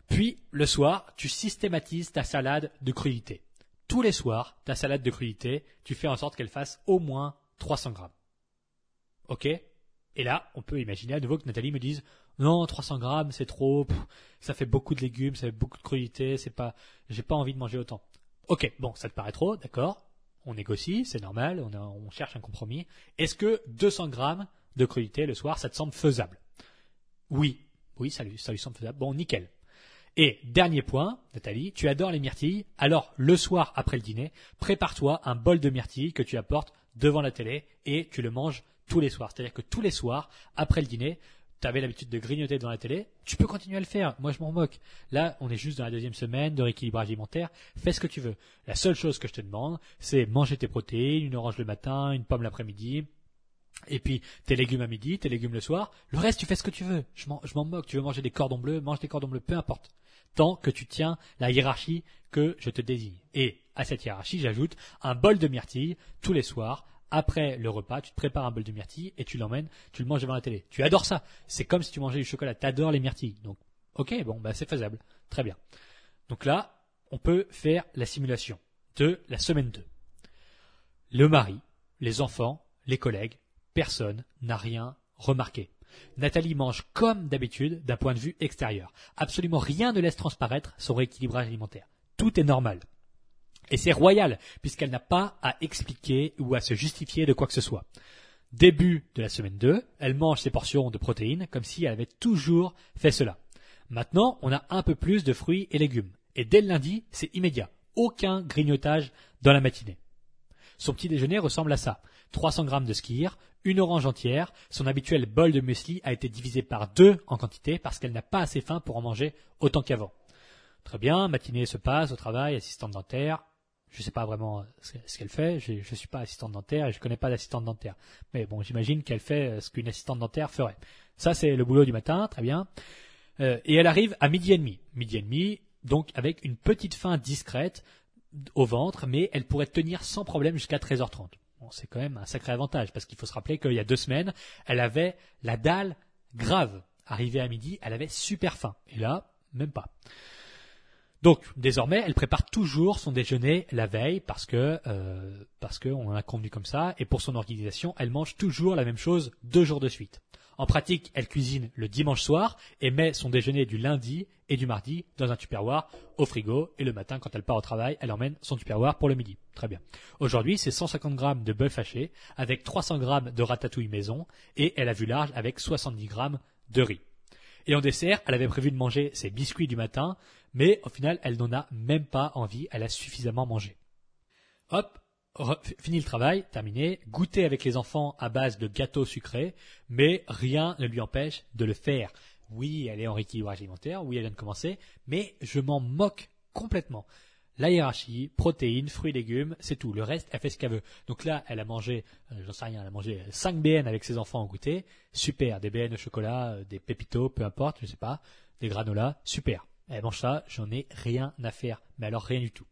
Puis, le soir, tu systématises ta salade de crudité. Tous les soirs, ta salade de crudité, tu fais en sorte qu'elle fasse au moins 300 grammes. Ok? Et là, on peut imaginer à nouveau que Nathalie me dise non, 300 grammes, c'est trop, ça fait beaucoup de légumes, ça fait beaucoup de crudité, c'est pas, j'ai pas envie de manger autant. Ok, bon, ça te paraît trop, d'accord? On négocie, c'est normal, on, on cherche un compromis. Est-ce que 200 grammes de crudité le soir, ça te semble faisable? Oui, oui, ça lui, ça lui semble faisable. Bon, nickel. Et dernier point, Nathalie, tu adores les myrtilles, alors le soir après le dîner, prépare-toi un bol de myrtilles que tu apportes devant la télé et tu le manges tous les soirs. C'est-à-dire que tous les soirs, après le dîner, tu avais l'habitude de grignoter devant la télé, tu peux continuer à le faire. Moi, je m'en moque. Là, on est juste dans la deuxième semaine de rééquilibrage alimentaire. Fais ce que tu veux. La seule chose que je te demande, c'est manger tes protéines, une orange le matin, une pomme l'après-midi, et puis tes légumes à midi, tes légumes le soir. Le reste, tu fais ce que tu veux. Je m'en moque. Tu veux manger des cordons bleus, mange des cordons bleus, peu importe tant que tu tiens la hiérarchie que je te désigne. Et à cette hiérarchie, j'ajoute un bol de myrtilles tous les soirs. Après le repas, tu te prépares un bol de myrtilles et tu l'emmènes, tu le manges devant la télé. Tu adores ça. C'est comme si tu mangeais du chocolat. Tu adores les myrtilles. Donc, ok, bon, bah, c'est faisable. Très bien. Donc là, on peut faire la simulation de la semaine 2. Le mari, les enfants, les collègues, personne n'a rien remarqué. Nathalie mange comme d'habitude d'un point de vue extérieur. Absolument rien ne laisse transparaître son rééquilibrage alimentaire. Tout est normal. Et c'est royal, puisqu'elle n'a pas à expliquer ou à se justifier de quoi que ce soit. Début de la semaine 2, elle mange ses portions de protéines comme si elle avait toujours fait cela. Maintenant, on a un peu plus de fruits et légumes. Et dès le lundi, c'est immédiat. Aucun grignotage dans la matinée. Son petit déjeuner ressemble à ça. 300 grammes de skir, une orange entière, son habituel bol de muesli a été divisé par deux en quantité parce qu'elle n'a pas assez faim pour en manger autant qu'avant. Très bien, matinée se passe au travail, assistante dentaire. Je ne sais pas vraiment ce qu'elle fait, je ne suis pas assistante dentaire et je ne connais pas d'assistante dentaire. Mais bon, j'imagine qu'elle fait ce qu'une assistante dentaire ferait. Ça, c'est le boulot du matin, très bien. Euh, et elle arrive à midi et demi. Midi et demi, donc avec une petite faim discrète au ventre, mais elle pourrait tenir sans problème jusqu'à 13h30 c'est quand même un sacré avantage parce qu'il faut se rappeler qu'il y a deux semaines, elle avait la dalle grave. Arrivée à midi, elle avait super faim. Et là, même pas. Donc désormais, elle prépare toujours son déjeuner la veille parce que euh, parce qu'on a convenu comme ça. Et pour son organisation, elle mange toujours la même chose deux jours de suite. En pratique, elle cuisine le dimanche soir et met son déjeuner du lundi et du mardi dans un tupperware au frigo et le matin quand elle part au travail, elle emmène son tupperware pour le midi. Très bien. Aujourd'hui, c'est 150 grammes de bœuf haché avec 300 grammes de ratatouille maison et elle a vu large avec 70 grammes de riz. Et en dessert, elle avait prévu de manger ses biscuits du matin, mais au final, elle n'en a même pas envie, elle a suffisamment mangé. Hop, fini le travail, terminé, goûter avec les enfants à base de gâteaux sucrés, mais rien ne lui empêche de le faire. Oui, elle est en rééquilibrage alimentaire, oui, elle vient de commencer, mais je m'en moque complètement. La hiérarchie, protéines, fruits, légumes, c'est tout. Le reste, elle fait ce qu'elle veut. Donc là, elle a mangé, euh, j'en sais rien, elle a mangé 5 BN avec ses enfants au goûter. Super, des BN au chocolat, euh, des pépitos, peu importe, je sais pas, des granolas, super. Elle mange ça, j'en ai rien à faire. Mais alors rien du tout.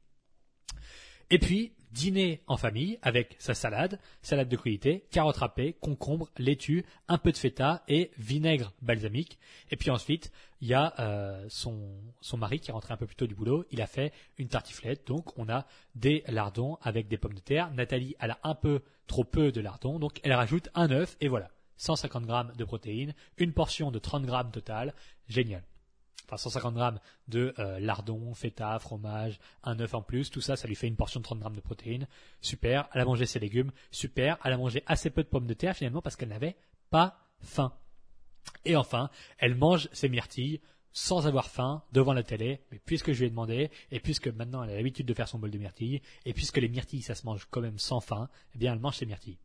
Et puis, dîner en famille avec sa salade, salade de qualité, carottes râpées, concombre, laitue, un peu de feta et vinaigre balsamique. Et puis ensuite, il y a euh, son, son mari qui est rentré un peu plus tôt du boulot. Il a fait une tartiflette, donc on a des lardons avec des pommes de terre. Nathalie, elle a un peu trop peu de lardons, donc elle rajoute un œuf et voilà. 150 grammes de protéines, une portion de 30 grammes total. Génial enfin 150 grammes de euh, lardon, feta, fromage, un œuf en plus, tout ça, ça lui fait une portion de 30 grammes de protéines. Super. Elle a mangé ses légumes. Super. Elle a mangé assez peu de pommes de terre finalement parce qu'elle n'avait pas faim. Et enfin, elle mange ses myrtilles sans avoir faim devant la télé, mais puisque je lui ai demandé, et puisque maintenant elle a l'habitude de faire son bol de myrtilles, et puisque les myrtilles ça se mange quand même sans faim, eh bien elle mange ses myrtilles.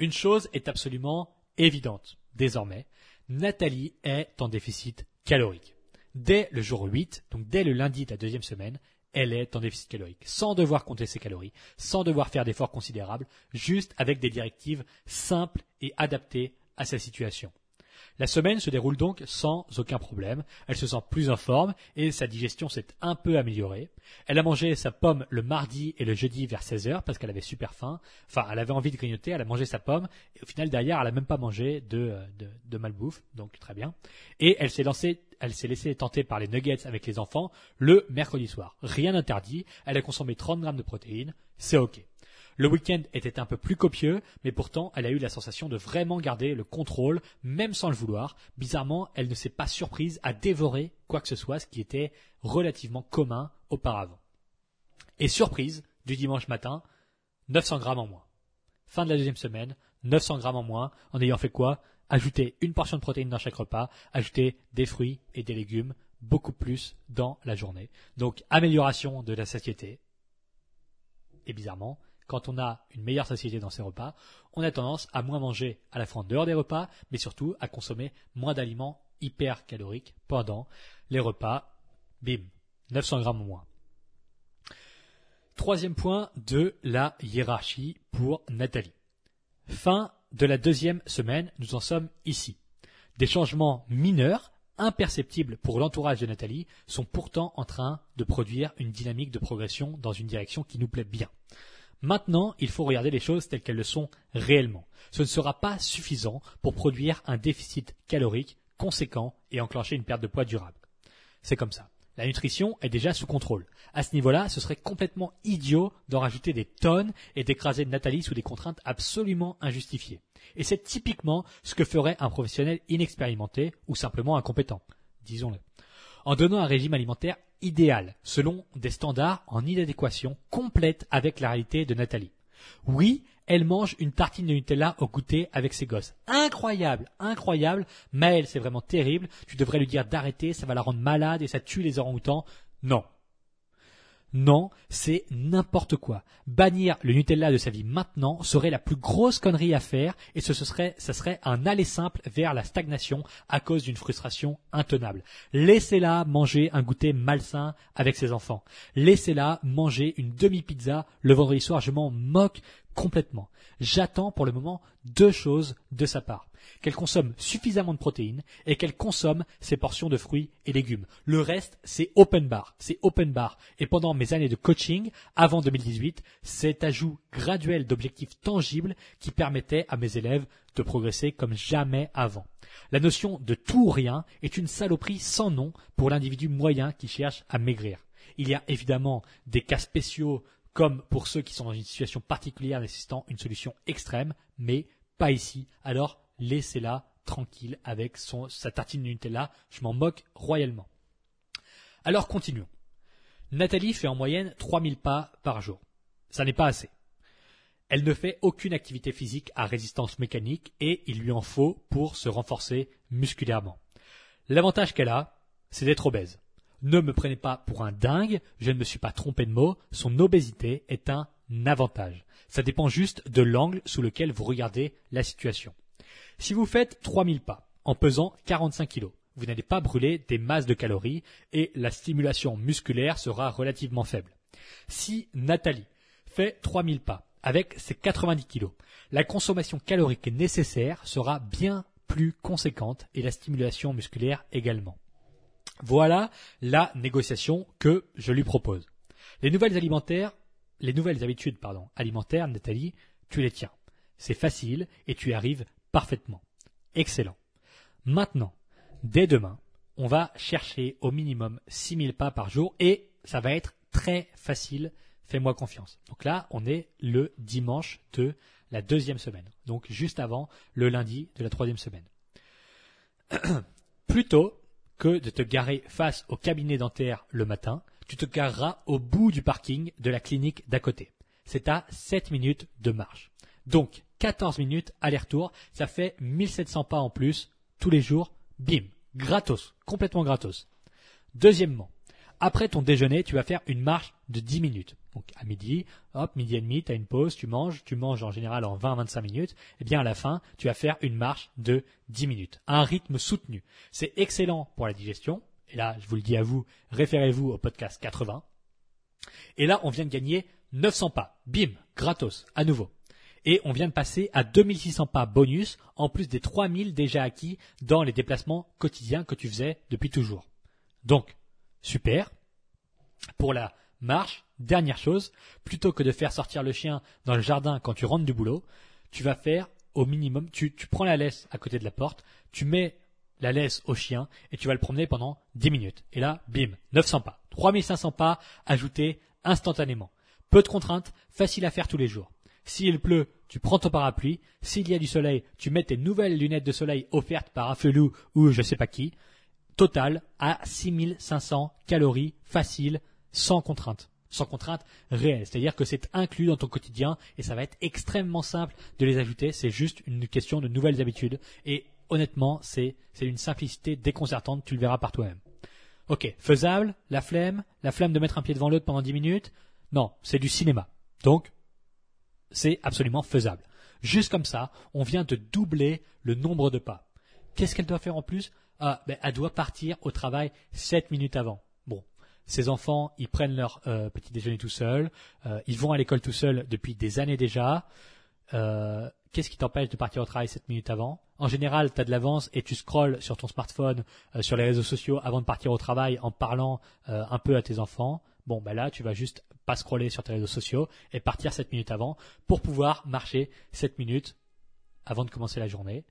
Une chose est absolument évidente, désormais, Nathalie est en déficit calorique dès le jour 8, donc dès le lundi de la deuxième semaine, elle est en déficit calorique, sans devoir compter ses calories, sans devoir faire d'efforts considérables, juste avec des directives simples et adaptées à sa situation. La semaine se déroule donc sans aucun problème. Elle se sent plus en forme et sa digestion s'est un peu améliorée. Elle a mangé sa pomme le mardi et le jeudi vers 16 heures parce qu'elle avait super faim. Enfin, elle avait envie de grignoter, elle a mangé sa pomme et au final derrière, elle a même pas mangé de, de, de malbouffe, donc très bien. Et elle s'est lancée elle s'est laissée tenter par les nuggets avec les enfants le mercredi soir. Rien d'interdit, elle a consommé 30 grammes de protéines, c'est ok. Le week-end était un peu plus copieux, mais pourtant elle a eu la sensation de vraiment garder le contrôle, même sans le vouloir. Bizarrement, elle ne s'est pas surprise à dévorer quoi que ce soit, ce qui était relativement commun auparavant. Et surprise, du dimanche matin, 900 grammes en moins. Fin de la deuxième semaine, 900 grammes en moins, en ayant fait quoi? Ajouter une portion de protéines dans chaque repas, ajouter des fruits et des légumes, beaucoup plus dans la journée. Donc amélioration de la satiété. Et bizarrement, quand on a une meilleure satiété dans ses repas, on a tendance à moins manger à la fois en dehors des repas, mais surtout à consommer moins d'aliments hyper caloriques pendant les repas. Bim, 900 grammes moins. Troisième point de la hiérarchie pour Nathalie. Fin de la deuxième semaine, nous en sommes ici. Des changements mineurs, imperceptibles pour l'entourage de Nathalie, sont pourtant en train de produire une dynamique de progression dans une direction qui nous plaît bien. Maintenant, il faut regarder les choses telles qu'elles le sont réellement. Ce ne sera pas suffisant pour produire un déficit calorique conséquent et enclencher une perte de poids durable. C'est comme ça. La nutrition est déjà sous contrôle. À ce niveau-là, ce serait complètement idiot d'en rajouter des tonnes et d'écraser Nathalie sous des contraintes absolument injustifiées. Et c'est typiquement ce que ferait un professionnel inexpérimenté ou simplement incompétent, disons-le. En donnant un régime alimentaire idéal, selon des standards en inadéquation complète avec la réalité de Nathalie. Oui, elle mange une tartine de Nutella au goûter avec ses gosses. Incroyable, incroyable. Maëlle, c'est vraiment terrible. Tu devrais lui dire d'arrêter, ça va la rendre malade et ça tue les orang-outans. Non. Non, c'est n'importe quoi. Bannir le Nutella de sa vie maintenant serait la plus grosse connerie à faire et ce, serait, serait un aller simple vers la stagnation à cause d'une frustration intenable. Laissez-la manger un goûter malsain avec ses enfants. Laissez-la manger une demi-pizza le vendredi soir. Je m'en moque complètement. J'attends pour le moment deux choses de sa part. Qu'elle consomme suffisamment de protéines et qu'elle consomme ses portions de fruits et légumes. Le reste, c'est open bar. C'est open bar. Et pendant mes années de coaching, avant 2018, cet ajout graduel d'objectifs tangibles qui permettait à mes élèves de progresser comme jamais avant. La notion de tout ou rien est une saloperie sans nom pour l'individu moyen qui cherche à maigrir. Il y a évidemment des cas spéciaux comme pour ceux qui sont dans une situation particulière nécessitant une solution extrême, mais pas ici, alors laissez-la tranquille avec son, sa tartine de Nutella. Je m'en moque royalement. Alors continuons. Nathalie fait en moyenne 3000 pas par jour. Ça n'est pas assez. Elle ne fait aucune activité physique à résistance mécanique et il lui en faut pour se renforcer musculairement. L'avantage qu'elle a, c'est d'être obèse. Ne me prenez pas pour un dingue, je ne me suis pas trompé de mot, son obésité est un avantage. Ça dépend juste de l'angle sous lequel vous regardez la situation. Si vous faites 3000 pas en pesant 45 kg, vous n'allez pas brûler des masses de calories et la stimulation musculaire sera relativement faible. Si Nathalie fait 3000 pas avec ses 90 kg, la consommation calorique nécessaire sera bien plus conséquente et la stimulation musculaire également. Voilà la négociation que je lui propose. Les nouvelles alimentaires, les nouvelles habitudes, alimentaires, Nathalie, tu les tiens. C'est facile et tu arrives parfaitement. Excellent. Maintenant, dès demain, on va chercher au minimum 6000 pas par jour et ça va être très facile. Fais-moi confiance. Donc là, on est le dimanche de la deuxième semaine. Donc juste avant le lundi de la troisième semaine. Plutôt que de te garer face au cabinet dentaire le matin, tu te gareras au bout du parking de la clinique d'à côté. C'est à 7 minutes de marche. Donc, 14 minutes aller-retour, ça fait 1700 pas en plus tous les jours. Bim, gratos, complètement gratos. Deuxièmement, après ton déjeuner, tu vas faire une marche de 10 minutes. Donc à midi, hop, midi et demi, tu as une pause, tu manges, tu manges en général en 20-25 minutes, et eh bien à la fin, tu vas faire une marche de 10 minutes, à un rythme soutenu. C'est excellent pour la digestion, et là je vous le dis à vous, référez-vous au podcast 80. Et là, on vient de gagner 900 pas, bim, gratos, à nouveau. Et on vient de passer à 2600 pas bonus, en plus des 3000 déjà acquis dans les déplacements quotidiens que tu faisais depuis toujours. Donc, Super. Pour la marche, dernière chose, plutôt que de faire sortir le chien dans le jardin quand tu rentres du boulot, tu vas faire au minimum, tu, prends la laisse à côté de la porte, tu mets la laisse au chien et tu vas le promener pendant 10 minutes. Et là, bim, 900 pas. 3500 pas ajoutés instantanément. Peu de contraintes, facile à faire tous les jours. S'il pleut, tu prends ton parapluie. S'il y a du soleil, tu mets tes nouvelles lunettes de soleil offertes par un felou ou je sais pas qui total à 6500 calories faciles sans contrainte. Sans contrainte réelle. C'est-à-dire que c'est inclus dans ton quotidien et ça va être extrêmement simple de les ajouter. C'est juste une question de nouvelles habitudes. Et honnêtement, c'est, c'est une simplicité déconcertante. Tu le verras par toi-même. Ok. Faisable? La flemme? La flemme de mettre un pied devant l'autre pendant 10 minutes? Non. C'est du cinéma. Donc, c'est absolument faisable. Juste comme ça, on vient de doubler le nombre de pas. Qu'est-ce qu'elle doit faire en plus? Ah, ben, elle doit partir au travail 7 minutes avant. Bon, ces enfants, ils prennent leur euh, petit déjeuner tout seuls, euh, ils vont à l'école tout seuls depuis des années déjà. Euh, qu'est-ce qui t'empêche de partir au travail 7 minutes avant? En général, tu as de l'avance et tu scrolles sur ton smartphone, sur les réseaux sociaux avant de partir au travail en parlant un peu à tes enfants. Bon, ben là, tu vas juste pas scroller sur tes réseaux sociaux et partir 7 minutes avant pour pouvoir marcher 7 minutes avant de commencer la journée.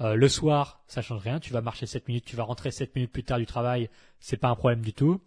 Euh, le soir, ça change rien. Tu vas marcher 7 minutes, tu vas rentrer 7 minutes plus tard du travail, c'est pas un problème du tout.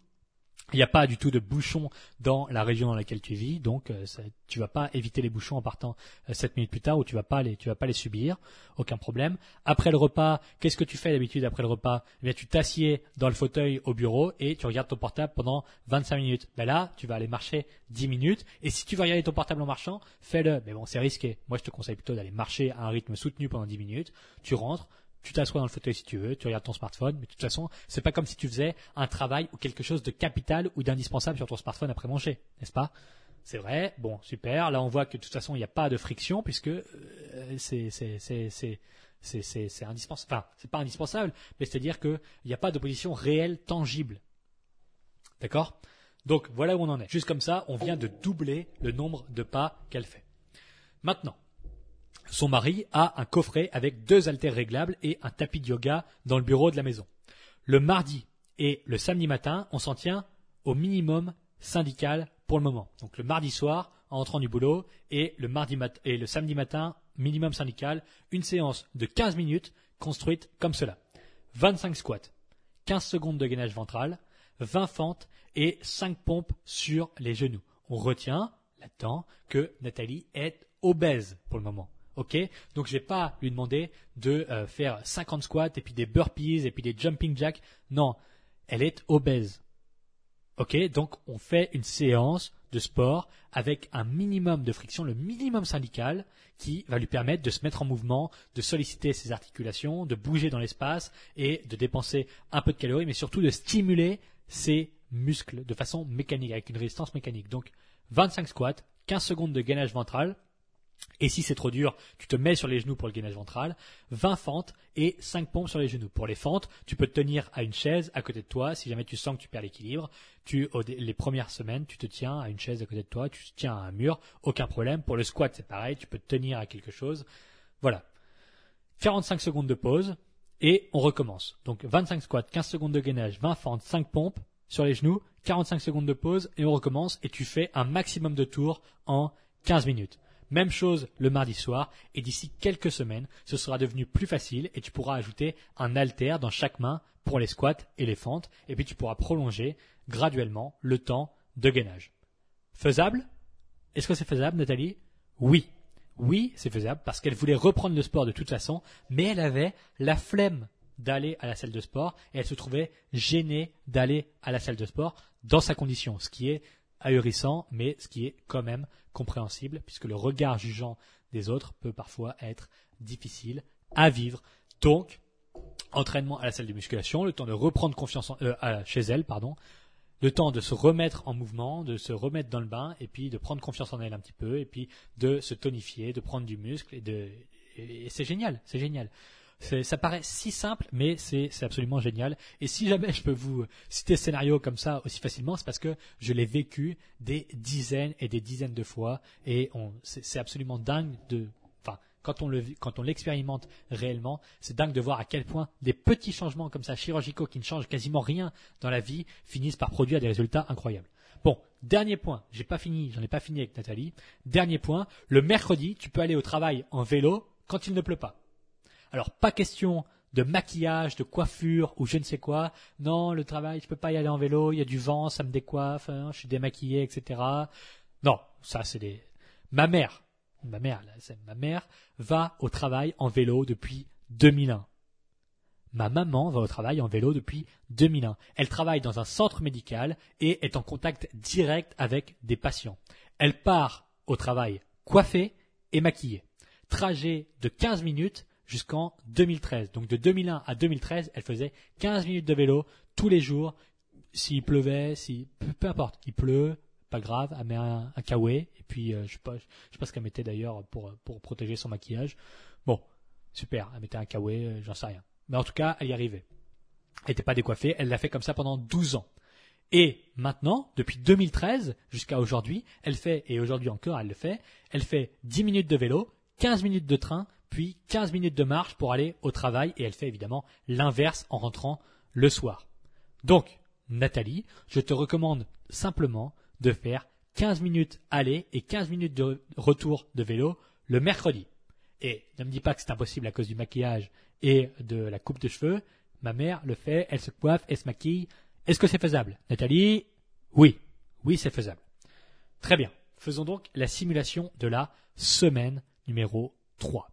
Il n'y a pas du tout de bouchons dans la région dans laquelle tu vis, donc tu euh, ça, tu vas pas éviter les bouchons en partant 7 euh, minutes plus tard ou tu vas pas les, vas pas les subir, aucun problème. Après le repas, qu'est-ce que tu fais d'habitude après le repas? Eh bien, tu t'assieds dans le fauteuil au bureau et tu regardes ton portable pendant 25 minutes. Ben là, tu vas aller marcher 10 minutes et si tu vas regarder ton portable en marchant, fais-le. Mais bon, c'est risqué. Moi, je te conseille plutôt d'aller marcher à un rythme soutenu pendant 10 minutes. Tu rentres, tu t'assois dans le fauteuil si tu veux, tu regardes ton smartphone, mais de toute façon, c'est pas comme si tu faisais un travail ou quelque chose de capital ou d'indispensable sur ton smartphone après manger, n'est-ce pas? C'est vrai, bon, super. Là, on voit que de toute façon, il n'y a pas de friction puisque euh, c'est indispensable. Enfin, c'est pas indispensable, mais c'est-à-dire qu'il n'y a pas d'opposition réelle, tangible. D'accord? Donc voilà où on en est. Juste comme ça, on vient de doubler le nombre de pas qu'elle fait. Maintenant, son mari a un coffret avec deux haltères réglables et un tapis de yoga dans le bureau de la maison. Le mardi et le samedi matin, on s'en tient au minimum syndical pour le moment. Donc le mardi soir, en entrant du boulot, et le, et le samedi matin, minimum syndical, une séance de 15 minutes construite comme cela. 25 squats, 15 secondes de gainage ventral, 20 fentes et 5 pompes sur les genoux. On retient là-dedans que Nathalie est obèse pour le moment. Ok, donc je vais pas lui demander de euh, faire 50 squats et puis des burpees et puis des jumping jacks. Non, elle est obèse. Ok, donc on fait une séance de sport avec un minimum de friction, le minimum syndical, qui va lui permettre de se mettre en mouvement, de solliciter ses articulations, de bouger dans l'espace et de dépenser un peu de calories, mais surtout de stimuler ses muscles de façon mécanique, avec une résistance mécanique. Donc 25 squats, 15 secondes de gainage ventral, et si c'est trop dur, tu te mets sur les genoux pour le gainage ventral, 20 fentes et 5 pompes sur les genoux. Pour les fentes, tu peux te tenir à une chaise à côté de toi si jamais tu sens que tu perds l'équilibre. Tu, les premières semaines, tu te tiens à une chaise à côté de toi, tu te tiens à un mur, aucun problème. Pour le squat, c'est pareil, tu peux te tenir à quelque chose. Voilà. 45 secondes de pause et on recommence. Donc 25 squats, 15 secondes de gainage, 20 fentes, 5 pompes sur les genoux, 45 secondes de pause et on recommence et tu fais un maximum de tours en 15 minutes. Même chose le mardi soir, et d'ici quelques semaines, ce sera devenu plus facile et tu pourras ajouter un halter dans chaque main pour les squats et les fentes, et puis tu pourras prolonger graduellement le temps de gainage. Faisable? Est-ce que c'est faisable, Nathalie? Oui. Oui, c'est faisable parce qu'elle voulait reprendre le sport de toute façon, mais elle avait la flemme d'aller à la salle de sport et elle se trouvait gênée d'aller à la salle de sport dans sa condition, ce qui est ahurissant, mais ce qui est quand même compréhensible, puisque le regard jugeant des autres peut parfois être difficile à vivre. Donc, entraînement à la salle de musculation, le temps de reprendre confiance euh, chez elle, pardon, le temps de se remettre en mouvement, de se remettre dans le bain, et puis de prendre confiance en elle un petit peu, et puis de se tonifier, de prendre du muscle, et de, et c'est génial, c'est génial. Ça paraît si simple, mais c'est absolument génial. Et si jamais je peux vous citer ce scénario comme ça aussi facilement, c'est parce que je l'ai vécu des dizaines et des dizaines de fois. Et c'est absolument dingue de, enfin, quand on le, quand on l'expérimente réellement, c'est dingue de voir à quel point des petits changements comme ça chirurgicaux qui ne changent quasiment rien dans la vie finissent par produire des résultats incroyables. Bon, dernier point, j'ai pas fini, j'en ai pas fini avec Nathalie. Dernier point, le mercredi, tu peux aller au travail en vélo quand il ne pleut pas. Alors pas question de maquillage, de coiffure ou je ne sais quoi. Non, le travail, je peux pas y aller en vélo, il y a du vent, ça me décoiffe, hein, je suis démaquillé, etc. Non, ça c'est des. Ma mère, ma mère, ma mère va au travail en vélo depuis 2001. Ma maman va au travail en vélo depuis 2001. Elle travaille dans un centre médical et est en contact direct avec des patients. Elle part au travail coiffée et maquillée. Trajet de 15 minutes jusqu'en 2013. Donc de 2001 à 2013, elle faisait 15 minutes de vélo tous les jours. S'il pleuvait, si peu, importe, il pleut, pas grave, elle met un, un et puis euh, je sais pas, je sais pas ce qu'elle mettait d'ailleurs pour pour protéger son maquillage. Bon, super, elle mettait un kawaii, euh, j'en sais rien. Mais en tout cas, elle y arrivait. Elle n'était pas décoiffée, elle l'a fait comme ça pendant 12 ans. Et maintenant, depuis 2013 jusqu'à aujourd'hui, elle fait, et aujourd'hui encore elle le fait, elle fait 10 minutes de vélo, 15 minutes de train, puis 15 minutes de marche pour aller au travail et elle fait évidemment l'inverse en rentrant le soir. Donc, Nathalie, je te recommande simplement de faire 15 minutes aller et 15 minutes de retour de vélo le mercredi. Et ne me dis pas que c'est impossible à cause du maquillage et de la coupe de cheveux. Ma mère le fait, elle se coiffe, elle se maquille. Est-ce que c'est faisable? Nathalie? Oui, oui c'est faisable. Très bien. Faisons donc la simulation de la semaine numéro 3.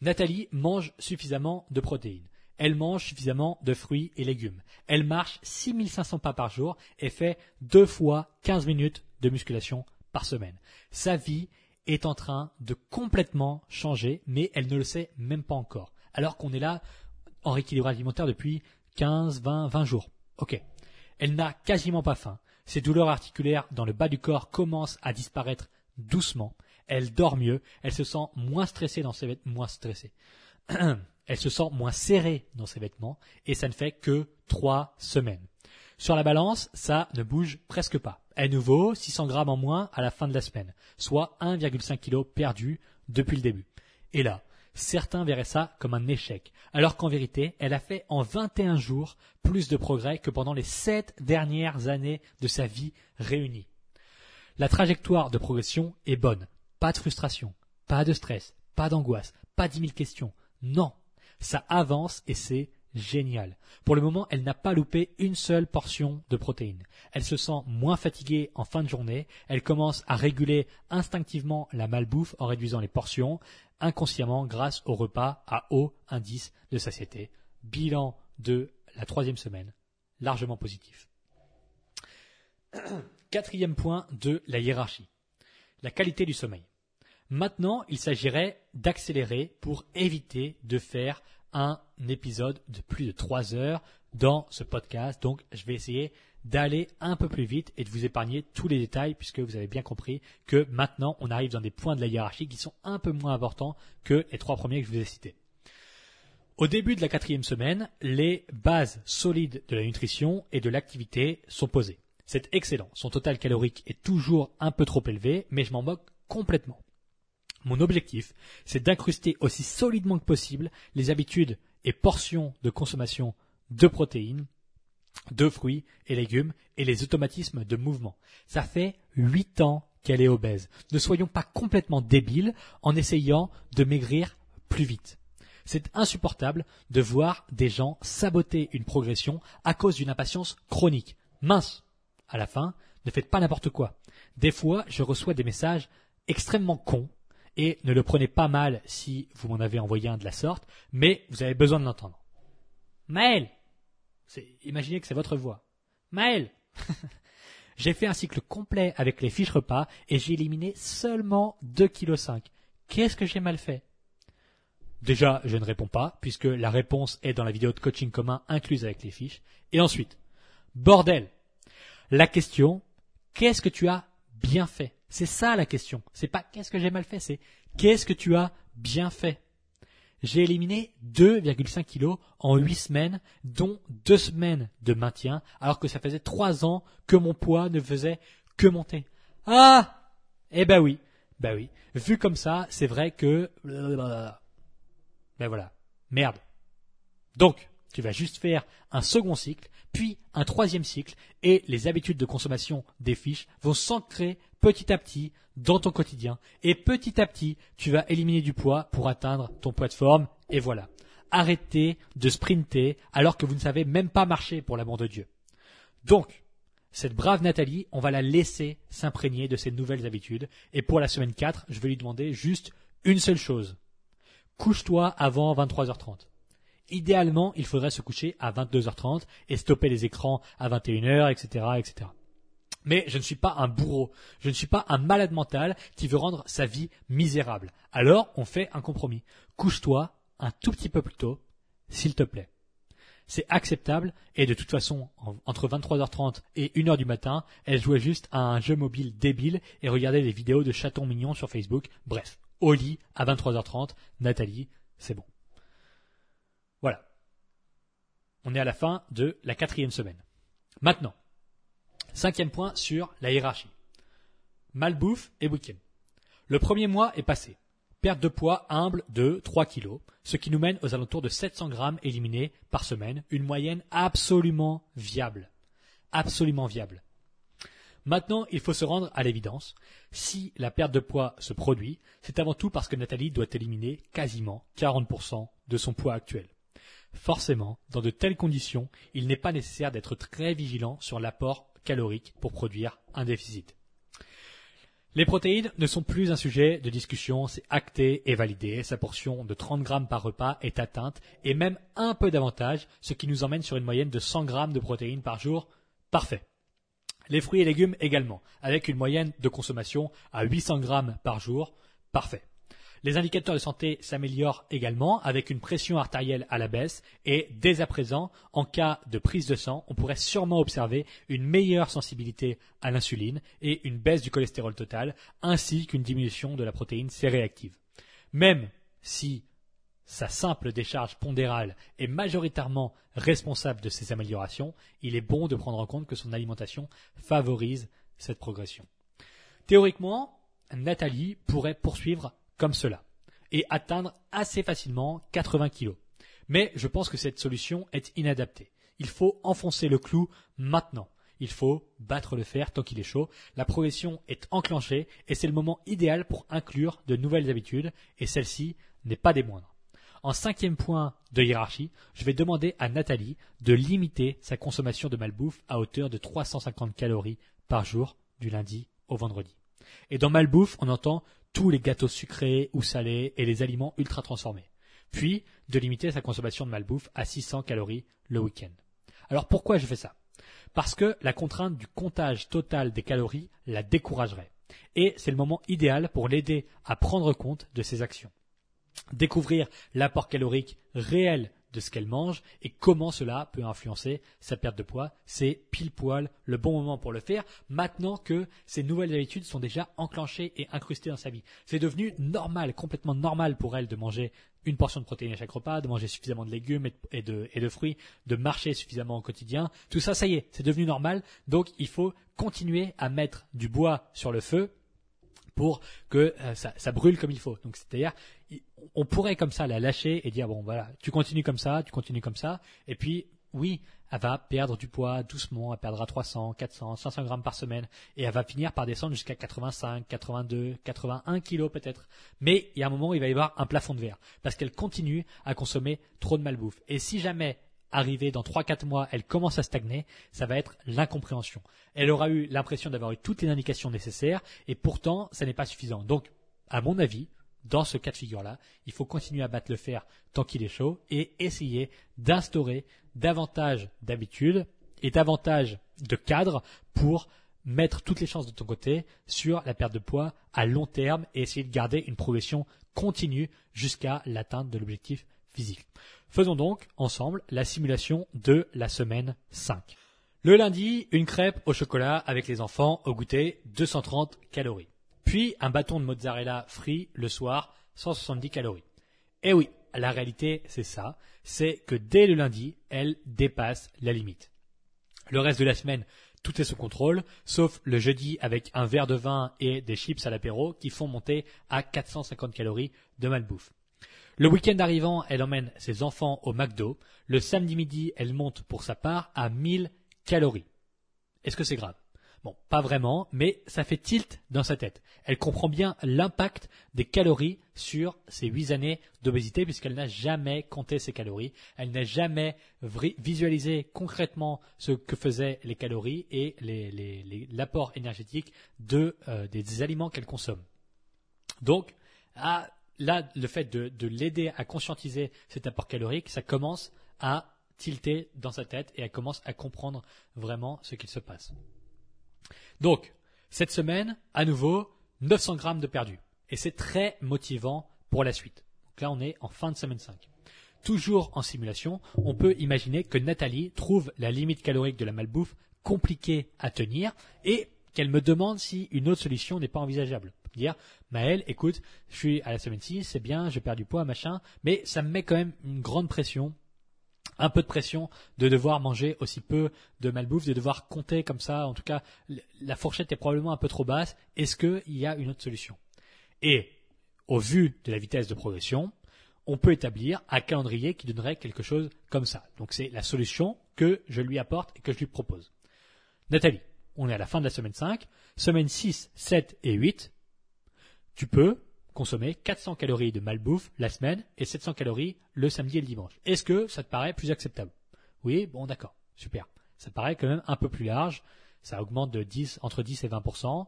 Nathalie mange suffisamment de protéines. Elle mange suffisamment de fruits et légumes. Elle marche 6500 pas par jour et fait deux fois 15 minutes de musculation par semaine. Sa vie est en train de complètement changer, mais elle ne le sait même pas encore. Alors qu'on est là en rééquilibrage alimentaire depuis 15, 20, 20 jours. Ok. Elle n'a quasiment pas faim. Ses douleurs articulaires dans le bas du corps commencent à disparaître doucement elle dort mieux, elle se sent moins stressée dans ses vêtements, moins stressée. elle se sent moins serrée dans ses vêtements et ça ne fait que trois semaines. Sur la balance, ça ne bouge presque pas. Nous vaut 600 grammes en moins à la fin de la semaine, soit 1,5 kg perdu depuis le début. Et là, certains verraient ça comme un échec, alors qu'en vérité, elle a fait en 21 jours plus de progrès que pendant les 7 dernières années de sa vie réunie. La trajectoire de progression est bonne, pas de frustration, pas de stress, pas d'angoisse, pas dix mille questions. Non, ça avance et c'est génial. Pour le moment, elle n'a pas loupé une seule portion de protéines. Elle se sent moins fatiguée en fin de journée, elle commence à réguler instinctivement la malbouffe en réduisant les portions, inconsciemment grâce au repas à haut indice de satiété. Bilan de la troisième semaine, largement positif. Quatrième point de la hiérarchie, la qualité du sommeil. Maintenant, il s'agirait d'accélérer pour éviter de faire un épisode de plus de trois heures dans ce podcast. Donc, je vais essayer d'aller un peu plus vite et de vous épargner tous les détails puisque vous avez bien compris que maintenant on arrive dans des points de la hiérarchie qui sont un peu moins importants que les trois premiers que je vous ai cités. Au début de la quatrième semaine, les bases solides de la nutrition et de l'activité sont posées. C'est excellent. Son total calorique est toujours un peu trop élevé, mais je m'en moque complètement. Mon objectif, c'est d'incruster aussi solidement que possible les habitudes et portions de consommation de protéines, de fruits et légumes et les automatismes de mouvement. Ça fait huit ans qu'elle est obèse. Ne soyons pas complètement débiles en essayant de maigrir plus vite. C'est insupportable de voir des gens saboter une progression à cause d'une impatience chronique. Mince. À la fin, ne faites pas n'importe quoi. Des fois, je reçois des messages extrêmement cons et ne le prenez pas mal si vous m'en avez envoyé un de la sorte, mais vous avez besoin de l'entendre. Maël Imaginez que c'est votre voix. Maël J'ai fait un cycle complet avec les fiches repas et j'ai éliminé seulement 2,5 kg. Qu'est-ce que j'ai mal fait? Déjà, je ne réponds pas, puisque la réponse est dans la vidéo de coaching commun incluse avec les fiches. Et ensuite, bordel La question, qu'est-ce que tu as bien fait? C'est ça la question. C'est pas qu'est-ce que j'ai mal fait, c'est qu'est-ce que tu as bien fait? J'ai éliminé 2,5 kilos en 8 semaines, dont 2 semaines de maintien, alors que ça faisait 3 ans que mon poids ne faisait que monter. Ah Eh ben oui, ben oui. Vu comme ça, c'est vrai que... Ben voilà. Merde. Donc, tu vas juste faire un second cycle, puis un troisième cycle, et les habitudes de consommation des fiches vont s'ancrer petit à petit dans ton quotidien. Et petit à petit, tu vas éliminer du poids pour atteindre ton poids de forme. Et voilà. Arrêtez de sprinter alors que vous ne savez même pas marcher pour l'amour de Dieu. Donc, cette brave Nathalie, on va la laisser s'imprégner de ces nouvelles habitudes. Et pour la semaine 4, je vais lui demander juste une seule chose. Couche-toi avant 23h30. Idéalement, il faudrait se coucher à 22h30 et stopper les écrans à 21h, etc., etc. Mais je ne suis pas un bourreau, je ne suis pas un malade mental qui veut rendre sa vie misérable. Alors, on fait un compromis. Couche-toi un tout petit peu plus tôt, s'il te plaît. C'est acceptable et de toute façon, entre 23h30 et 1h du matin, elle jouait juste à un jeu mobile débile et regardait des vidéos de chatons mignons sur Facebook. Bref, au lit à 23h30, Nathalie, c'est bon. Voilà. On est à la fin de la quatrième semaine. Maintenant, Cinquième point sur la hiérarchie. Malbouffe et week-end. Le premier mois est passé. Perte de poids humble de 3 kg, ce qui nous mène aux alentours de 700 grammes éliminés par semaine, une moyenne absolument viable. Absolument viable. Maintenant, il faut se rendre à l'évidence. Si la perte de poids se produit, c'est avant tout parce que Nathalie doit éliminer quasiment 40% de son poids actuel. Forcément, dans de telles conditions, il n'est pas nécessaire d'être très vigilant sur l'apport calorique pour produire un déficit. Les protéines ne sont plus un sujet de discussion, c'est acté et validé. Sa portion de 30 grammes par repas est atteinte et même un peu davantage, ce qui nous emmène sur une moyenne de 100 grammes de protéines par jour. Parfait. Les fruits et légumes également, avec une moyenne de consommation à 800 grammes par jour. Parfait. Les indicateurs de santé s'améliorent également avec une pression artérielle à la baisse et dès à présent, en cas de prise de sang, on pourrait sûrement observer une meilleure sensibilité à l'insuline et une baisse du cholestérol total ainsi qu'une diminution de la protéine C-réactive. Même si sa simple décharge pondérale est majoritairement responsable de ces améliorations, il est bon de prendre en compte que son alimentation favorise cette progression. Théoriquement, Nathalie pourrait poursuivre comme cela et atteindre assez facilement 80 kg. Mais je pense que cette solution est inadaptée. Il faut enfoncer le clou maintenant. Il faut battre le fer tant qu'il est chaud. La progression est enclenchée et c'est le moment idéal pour inclure de nouvelles habitudes et celle-ci n'est pas des moindres. En cinquième point de hiérarchie, je vais demander à Nathalie de limiter sa consommation de malbouffe à hauteur de 350 calories par jour du lundi au vendredi. Et dans malbouffe, on entend tous les gâteaux sucrés ou salés et les aliments ultra transformés. Puis, de limiter sa consommation de malbouffe à 600 calories le week-end. Alors pourquoi je fais ça? Parce que la contrainte du comptage total des calories la découragerait. Et c'est le moment idéal pour l'aider à prendre compte de ses actions. Découvrir l'apport calorique réel de ce qu'elle mange et comment cela peut influencer sa perte de poids. C'est pile poil le bon moment pour le faire maintenant que ces nouvelles habitudes sont déjà enclenchées et incrustées dans sa vie. C'est devenu normal, complètement normal pour elle de manger une portion de protéines à chaque repas, de manger suffisamment de légumes et de, fruits, de marcher suffisamment au quotidien. Tout ça, ça y est, c'est devenu normal. Donc il faut continuer à mettre du bois sur le feu pour que euh, ça, brûle comme il faut. Donc c'est-à-dire, on pourrait comme ça la lâcher et dire bon voilà, tu continues comme ça, tu continues comme ça, et puis oui, elle va perdre du poids doucement, elle perdra 300, 400, 500 grammes par semaine, et elle va finir par descendre jusqu'à 85, 82, 81 kilos peut-être. Mais il y a un moment où il va y avoir un plafond de verre, parce qu'elle continue à consommer trop de malbouffe. Et si jamais arrivée dans 3-4 mois, elle commence à stagner, ça va être l'incompréhension. Elle aura eu l'impression d'avoir eu toutes les indications nécessaires et pourtant, ça n'est pas suffisant. Donc, à mon avis, dans ce cas de figure-là, il faut continuer à battre le fer tant qu'il est chaud et essayer d'instaurer davantage d'habitudes et davantage de cadres pour mettre toutes les chances de ton côté sur la perte de poids à long terme et essayer de garder une progression continue jusqu'à l'atteinte de l'objectif physique. Faisons donc ensemble la simulation de la semaine 5. Le lundi, une crêpe au chocolat avec les enfants au goûter, 230 calories. Puis un bâton de mozzarella frit le soir, 170 calories. Eh oui, la réalité, c'est ça. C'est que dès le lundi, elle dépasse la limite. Le reste de la semaine, tout est sous contrôle, sauf le jeudi avec un verre de vin et des chips à l'apéro qui font monter à 450 calories de malbouffe. Le week-end arrivant, elle emmène ses enfants au McDo. Le samedi midi, elle monte pour sa part à 1000 calories. Est-ce que c'est grave? Bon, pas vraiment, mais ça fait tilt dans sa tête. Elle comprend bien l'impact des calories sur ses huit années d'obésité puisqu'elle n'a jamais compté ses calories. Elle n'a jamais visualisé concrètement ce que faisaient les calories et l'apport énergétique euh, des aliments qu'elle consomme. Donc, à là, le fait de, l'aider à conscientiser cet apport calorique, ça commence à tilter dans sa tête et elle commence à comprendre vraiment ce qu'il se passe. Donc, cette semaine, à nouveau, 900 grammes de perdu. Et c'est très motivant pour la suite. Donc là, on est en fin de semaine 5. Toujours en simulation, on peut imaginer que Nathalie trouve la limite calorique de la malbouffe compliquée à tenir et qu'elle me demande si une autre solution n'est pas envisageable dire Maël, écoute, je suis à la semaine 6, c'est bien, je perds du poids, machin, mais ça me met quand même une grande pression, un peu de pression de devoir manger aussi peu de malbouffe, de devoir compter comme ça. En tout cas, la fourchette est probablement un peu trop basse. Est-ce qu'il y a une autre solution? Et au vu de la vitesse de progression, on peut établir un calendrier qui donnerait quelque chose comme ça. Donc c'est la solution que je lui apporte et que je lui propose. Nathalie, on est à la fin de la semaine 5. Semaine 6, 7 et 8, tu peux consommer 400 calories de malbouffe la semaine et 700 calories le samedi et le dimanche. Est-ce que ça te paraît plus acceptable? Oui, bon d'accord, super. Ça paraît quand même un peu plus large, ça augmente de 10, entre 10 et 20%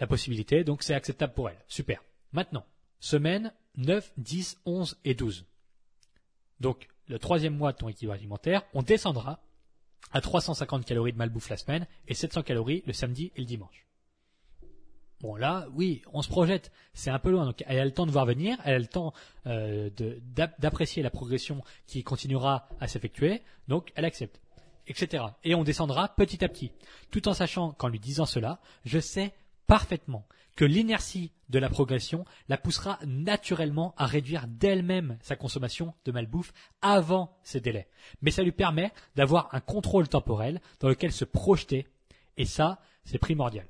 la possibilité, donc c'est acceptable pour elle. Super. Maintenant, semaine 9, 10, 11 et 12. Donc, le troisième mois de ton équilibre alimentaire, on descendra à 350 calories de malbouffe la semaine et 700 calories le samedi et le dimanche. Bon là, oui, on se projette, c'est un peu loin. Donc elle a le temps de voir venir, elle a le temps euh, d'apprécier la progression qui continuera à s'effectuer, donc elle accepte, etc. Et on descendra petit à petit, tout en sachant qu'en lui disant cela, je sais parfaitement que l'inertie de la progression la poussera naturellement à réduire d'elle-même sa consommation de malbouffe avant ces délais. Mais ça lui permet d'avoir un contrôle temporel dans lequel se projeter, et ça, c'est primordial.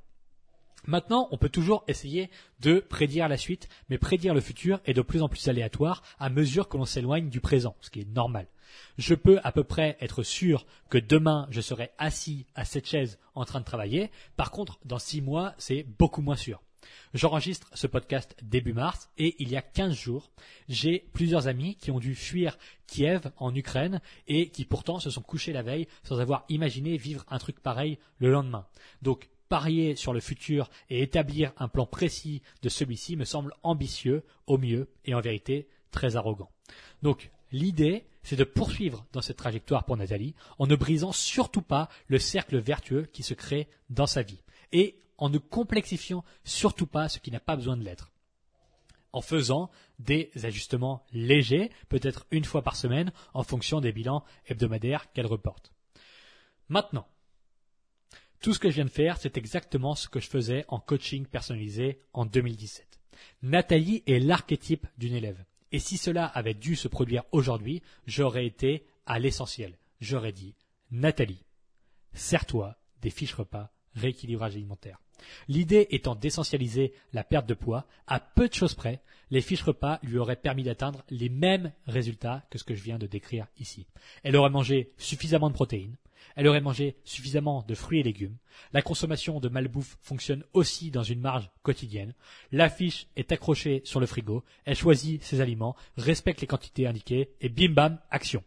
Maintenant, on peut toujours essayer de prédire la suite, mais prédire le futur est de plus en plus aléatoire à mesure que l'on s'éloigne du présent, ce qui est normal. Je peux à peu près être sûr que demain je serai assis à cette chaise en train de travailler. Par contre, dans six mois, c'est beaucoup moins sûr. J'enregistre ce podcast début mars et il y a 15 jours, j'ai plusieurs amis qui ont dû fuir Kiev en Ukraine et qui pourtant se sont couchés la veille sans avoir imaginé vivre un truc pareil le lendemain. Donc parier sur le futur et établir un plan précis de celui-ci me semble ambitieux au mieux et en vérité très arrogant. Donc l'idée, c'est de poursuivre dans cette trajectoire pour Nathalie en ne brisant surtout pas le cercle vertueux qui se crée dans sa vie et en ne complexifiant surtout pas ce qui n'a pas besoin de l'être. En faisant des ajustements légers, peut-être une fois par semaine, en fonction des bilans hebdomadaires qu'elle reporte. Maintenant, tout ce que je viens de faire, c'est exactement ce que je faisais en coaching personnalisé en 2017. Nathalie est l'archétype d'une élève. Et si cela avait dû se produire aujourd'hui, j'aurais été à l'essentiel. J'aurais dit, Nathalie, sers-toi des fiches repas rééquilibrage alimentaire. L'idée étant d'essentialiser la perte de poids, à peu de choses près, les fiches repas lui auraient permis d'atteindre les mêmes résultats que ce que je viens de décrire ici. Elle aurait mangé suffisamment de protéines, elle aurait mangé suffisamment de fruits et légumes. La consommation de malbouffe fonctionne aussi dans une marge quotidienne. La fiche est accrochée sur le frigo. Elle choisit ses aliments, respecte les quantités indiquées et bim bam, action.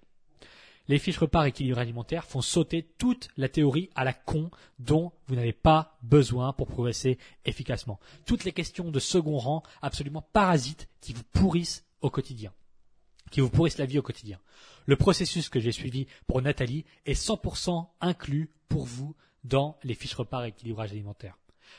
Les fiches repas équilibre alimentaire font sauter toute la théorie à la con dont vous n'avez pas besoin pour progresser efficacement. Toutes les questions de second rang absolument parasites qui vous pourrissent au quotidien qui vous pourrissent la vie au quotidien. Le processus que j'ai suivi pour Nathalie est 100% inclus pour vous dans les fiches repas rééquilibrage alimentaire.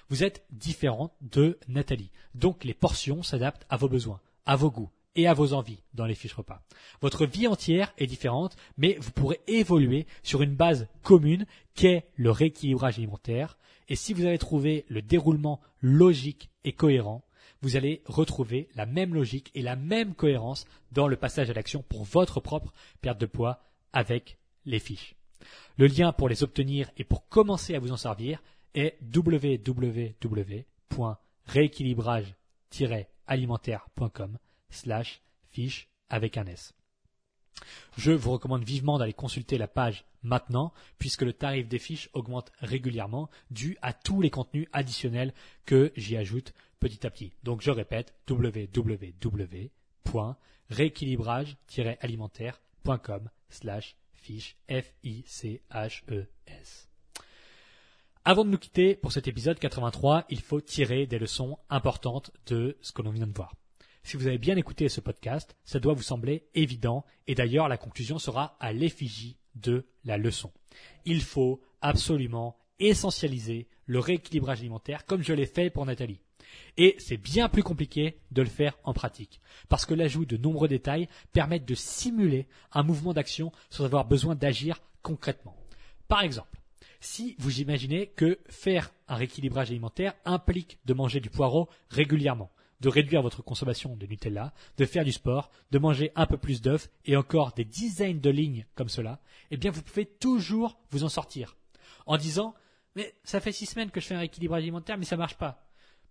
Vous êtes différent de Nathalie, donc les portions s'adaptent à vos besoins, à vos goûts et à vos envies dans les fiches repas. Votre vie entière est différente, mais vous pourrez évoluer sur une base commune qu'est le rééquilibrage alimentaire. Et si vous avez trouvé le déroulement logique et cohérent, vous allez retrouver la même logique et la même cohérence dans le passage à l'action pour votre propre perte de poids avec les fiches. Le lien pour les obtenir et pour commencer à vous en servir est www.rééquilibrage-alimentaire.com slash fiche avec un S. Je vous recommande vivement d'aller consulter la page maintenant, puisque le tarif des fiches augmente régulièrement dû à tous les contenus additionnels que j'y ajoute petit à petit. Donc je répète, www.rééquilibrage-alimentaire.com slash fiche F-I-C-H-E-S. Avant de nous quitter pour cet épisode 83, il faut tirer des leçons importantes de ce que l'on vient de voir. Si vous avez bien écouté ce podcast, ça doit vous sembler évident et d'ailleurs la conclusion sera à l'effigie de la leçon. Il faut absolument essentialiser le rééquilibrage alimentaire comme je l'ai fait pour Nathalie. Et c'est bien plus compliqué de le faire en pratique, parce que l'ajout de nombreux détails permet de simuler un mouvement d'action sans avoir besoin d'agir concrètement. Par exemple, si vous imaginez que faire un rééquilibrage alimentaire implique de manger du poireau régulièrement, de réduire votre consommation de Nutella, de faire du sport, de manger un peu plus d'œufs et encore des dizaines de lignes comme cela, eh bien vous pouvez toujours vous en sortir en disant mais ça fait six semaines que je fais un rééquilibrage alimentaire mais ça marche pas.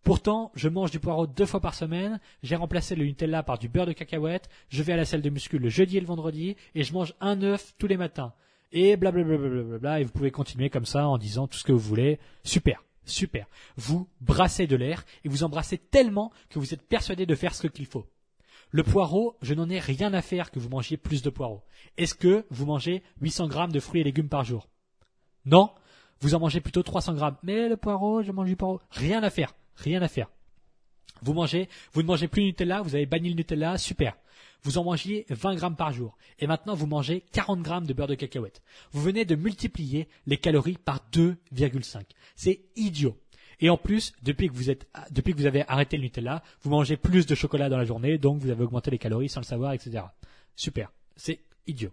Pourtant, je mange du poireau deux fois par semaine, j'ai remplacé le Nutella par du beurre de cacahuète, je vais à la salle de muscu le jeudi et le vendredi, et je mange un œuf tous les matins. Et blablabla, bla et vous pouvez continuer comme ça en disant tout ce que vous voulez. Super. Super. Vous brassez de l'air et vous embrassez tellement que vous êtes persuadé de faire ce qu'il faut. Le poireau, je n'en ai rien à faire que vous mangiez plus de poireaux. Est-ce que vous mangez 800 grammes de fruits et légumes par jour? Non Vous en mangez plutôt 300 grammes. Mais le poireau, je mange du poireau. Rien à faire. Rien à faire. Vous mangez, vous ne mangez plus Nutella, vous avez banni le Nutella, super. Vous en mangiez 20 grammes par jour. Et maintenant, vous mangez 40 grammes de beurre de cacahuète. Vous venez de multiplier les calories par 2,5. C'est idiot. Et en plus, depuis que vous êtes, depuis que vous avez arrêté le Nutella, vous mangez plus de chocolat dans la journée, donc vous avez augmenté les calories sans le savoir, etc. Super. C'est idiot.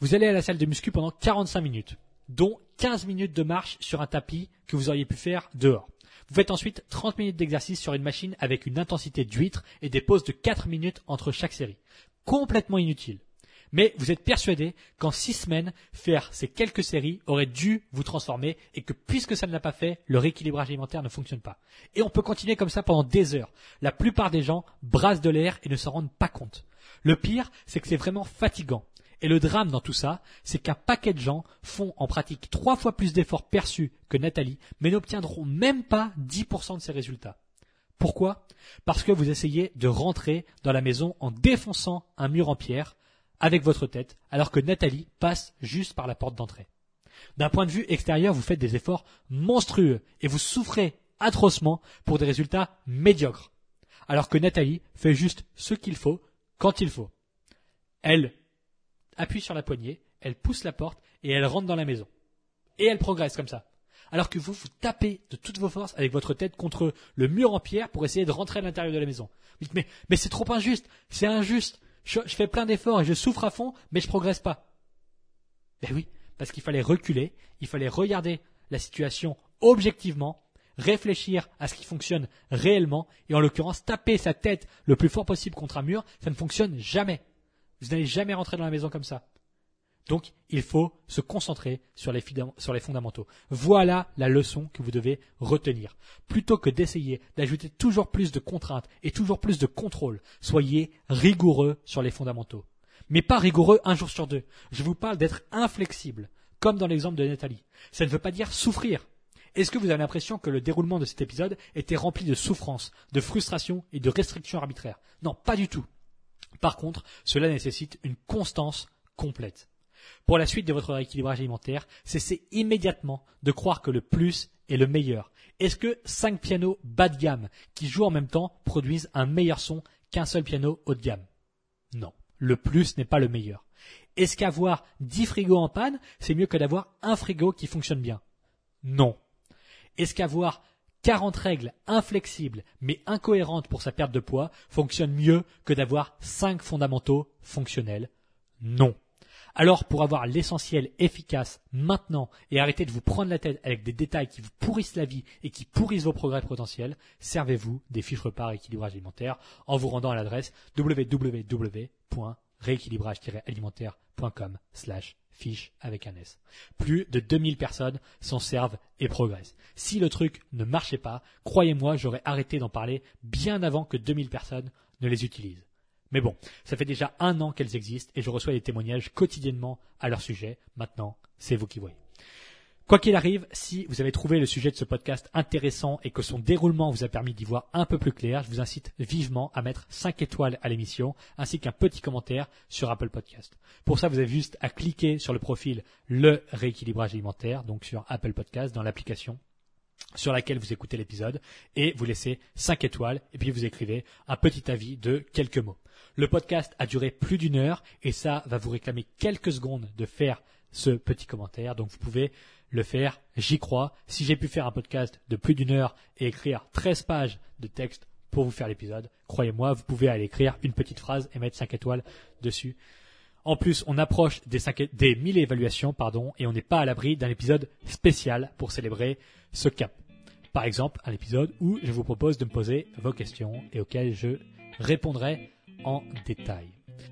Vous allez à la salle de muscu pendant 45 minutes, dont 15 minutes de marche sur un tapis que vous auriez pu faire dehors. Vous faites ensuite 30 minutes d'exercice sur une machine avec une intensité d'huître et des pauses de 4 minutes entre chaque série. Complètement inutile. Mais vous êtes persuadé qu'en 6 semaines, faire ces quelques séries aurait dû vous transformer et que puisque ça ne l'a pas fait, le rééquilibrage alimentaire ne fonctionne pas. Et on peut continuer comme ça pendant des heures. La plupart des gens brassent de l'air et ne s'en rendent pas compte. Le pire, c'est que c'est vraiment fatigant. Et le drame dans tout ça, c'est qu'un paquet de gens font en pratique trois fois plus d'efforts perçus que Nathalie, mais n'obtiendront même pas 10% de ces résultats. Pourquoi? Parce que vous essayez de rentrer dans la maison en défonçant un mur en pierre avec votre tête, alors que Nathalie passe juste par la porte d'entrée. D'un point de vue extérieur, vous faites des efforts monstrueux et vous souffrez atrocement pour des résultats médiocres. Alors que Nathalie fait juste ce qu'il faut quand il faut. Elle appuie sur la poignée, elle pousse la porte et elle rentre dans la maison. Et elle progresse comme ça. Alors que vous vous tapez de toutes vos forces avec votre tête contre le mur en pierre pour essayer de rentrer à l'intérieur de la maison. Vous dites, mais, c'est trop injuste, c'est injuste. Je, fais plein d'efforts et je souffre à fond, mais je progresse pas. Ben oui, parce qu'il fallait reculer, il fallait regarder la situation objectivement, réfléchir à ce qui fonctionne réellement, et en l'occurrence taper sa tête le plus fort possible contre un mur, ça ne fonctionne jamais. Vous n'allez jamais rentrer dans la maison comme ça. Donc, il faut se concentrer sur les, fondamentaux. Voilà la leçon que vous devez retenir. Plutôt que d'essayer d'ajouter toujours plus de contraintes et toujours plus de contrôle, soyez rigoureux sur les fondamentaux mais pas rigoureux un jour sur deux. Je vous parle d'être inflexible, comme dans l'exemple de Nathalie. Ça ne veut pas dire souffrir. Est-ce que vous avez l'impression que le déroulement de cet épisode était rempli de souffrance, de frustration et de restrictions arbitraires? Non, pas du tout. Par contre, cela nécessite une constance complète. Pour la suite de votre rééquilibrage alimentaire, cessez immédiatement de croire que le plus est le meilleur. Est-ce que cinq pianos bas de gamme qui jouent en même temps produisent un meilleur son qu'un seul piano haut de gamme? Non le plus n'est pas le meilleur. Est-ce qu'avoir 10 frigos en panne, c'est mieux que d'avoir un frigo qui fonctionne bien? Non. Est-ce qu'avoir 40 règles inflexibles mais incohérentes pour sa perte de poids fonctionne mieux que d'avoir 5 fondamentaux fonctionnels Non. Alors pour avoir l'essentiel efficace maintenant et arrêter de vous prendre la tête avec des détails qui vous pourrissent la vie et qui pourrissent vos progrès potentiels, servez-vous des fiches repas équilibrage alimentaire en vous rendant à l'adresse www.rééquilibrage-alimentaire.com slash fiche avec un S. Plus de 2000 personnes s'en servent et progressent. Si le truc ne marchait pas, croyez-moi, j'aurais arrêté d'en parler bien avant que 2000 personnes ne les utilisent. Mais bon, ça fait déjà un an qu'elles existent et je reçois des témoignages quotidiennement à leur sujet. Maintenant, c'est vous qui voyez. Quoi qu'il arrive, si vous avez trouvé le sujet de ce podcast intéressant et que son déroulement vous a permis d'y voir un peu plus clair, je vous incite vivement à mettre 5 étoiles à l'émission ainsi qu'un petit commentaire sur Apple Podcast. Pour ça, vous avez juste à cliquer sur le profil Le rééquilibrage alimentaire, donc sur Apple Podcast dans l'application sur laquelle vous écoutez l'épisode et vous laissez 5 étoiles et puis vous écrivez un petit avis de quelques mots. Le podcast a duré plus d'une heure et ça va vous réclamer quelques secondes de faire ce petit commentaire. Donc vous pouvez le faire, j'y crois. Si j'ai pu faire un podcast de plus d'une heure et écrire 13 pages de texte pour vous faire l'épisode, croyez-moi, vous pouvez aller écrire une petite phrase et mettre 5 étoiles dessus. En plus, on approche des, 5, des 1000 évaluations pardon, et on n'est pas à l'abri d'un épisode spécial pour célébrer ce cap. Par exemple, un épisode où je vous propose de me poser vos questions et auxquelles je répondrai en détail.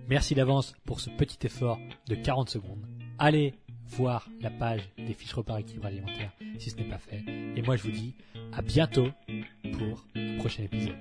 Merci d'avance pour ce petit effort de 40 secondes. Allez voir la page des fiches repas équilibre alimentaire si ce n'est pas fait. Et moi, je vous dis à bientôt pour un prochain épisode.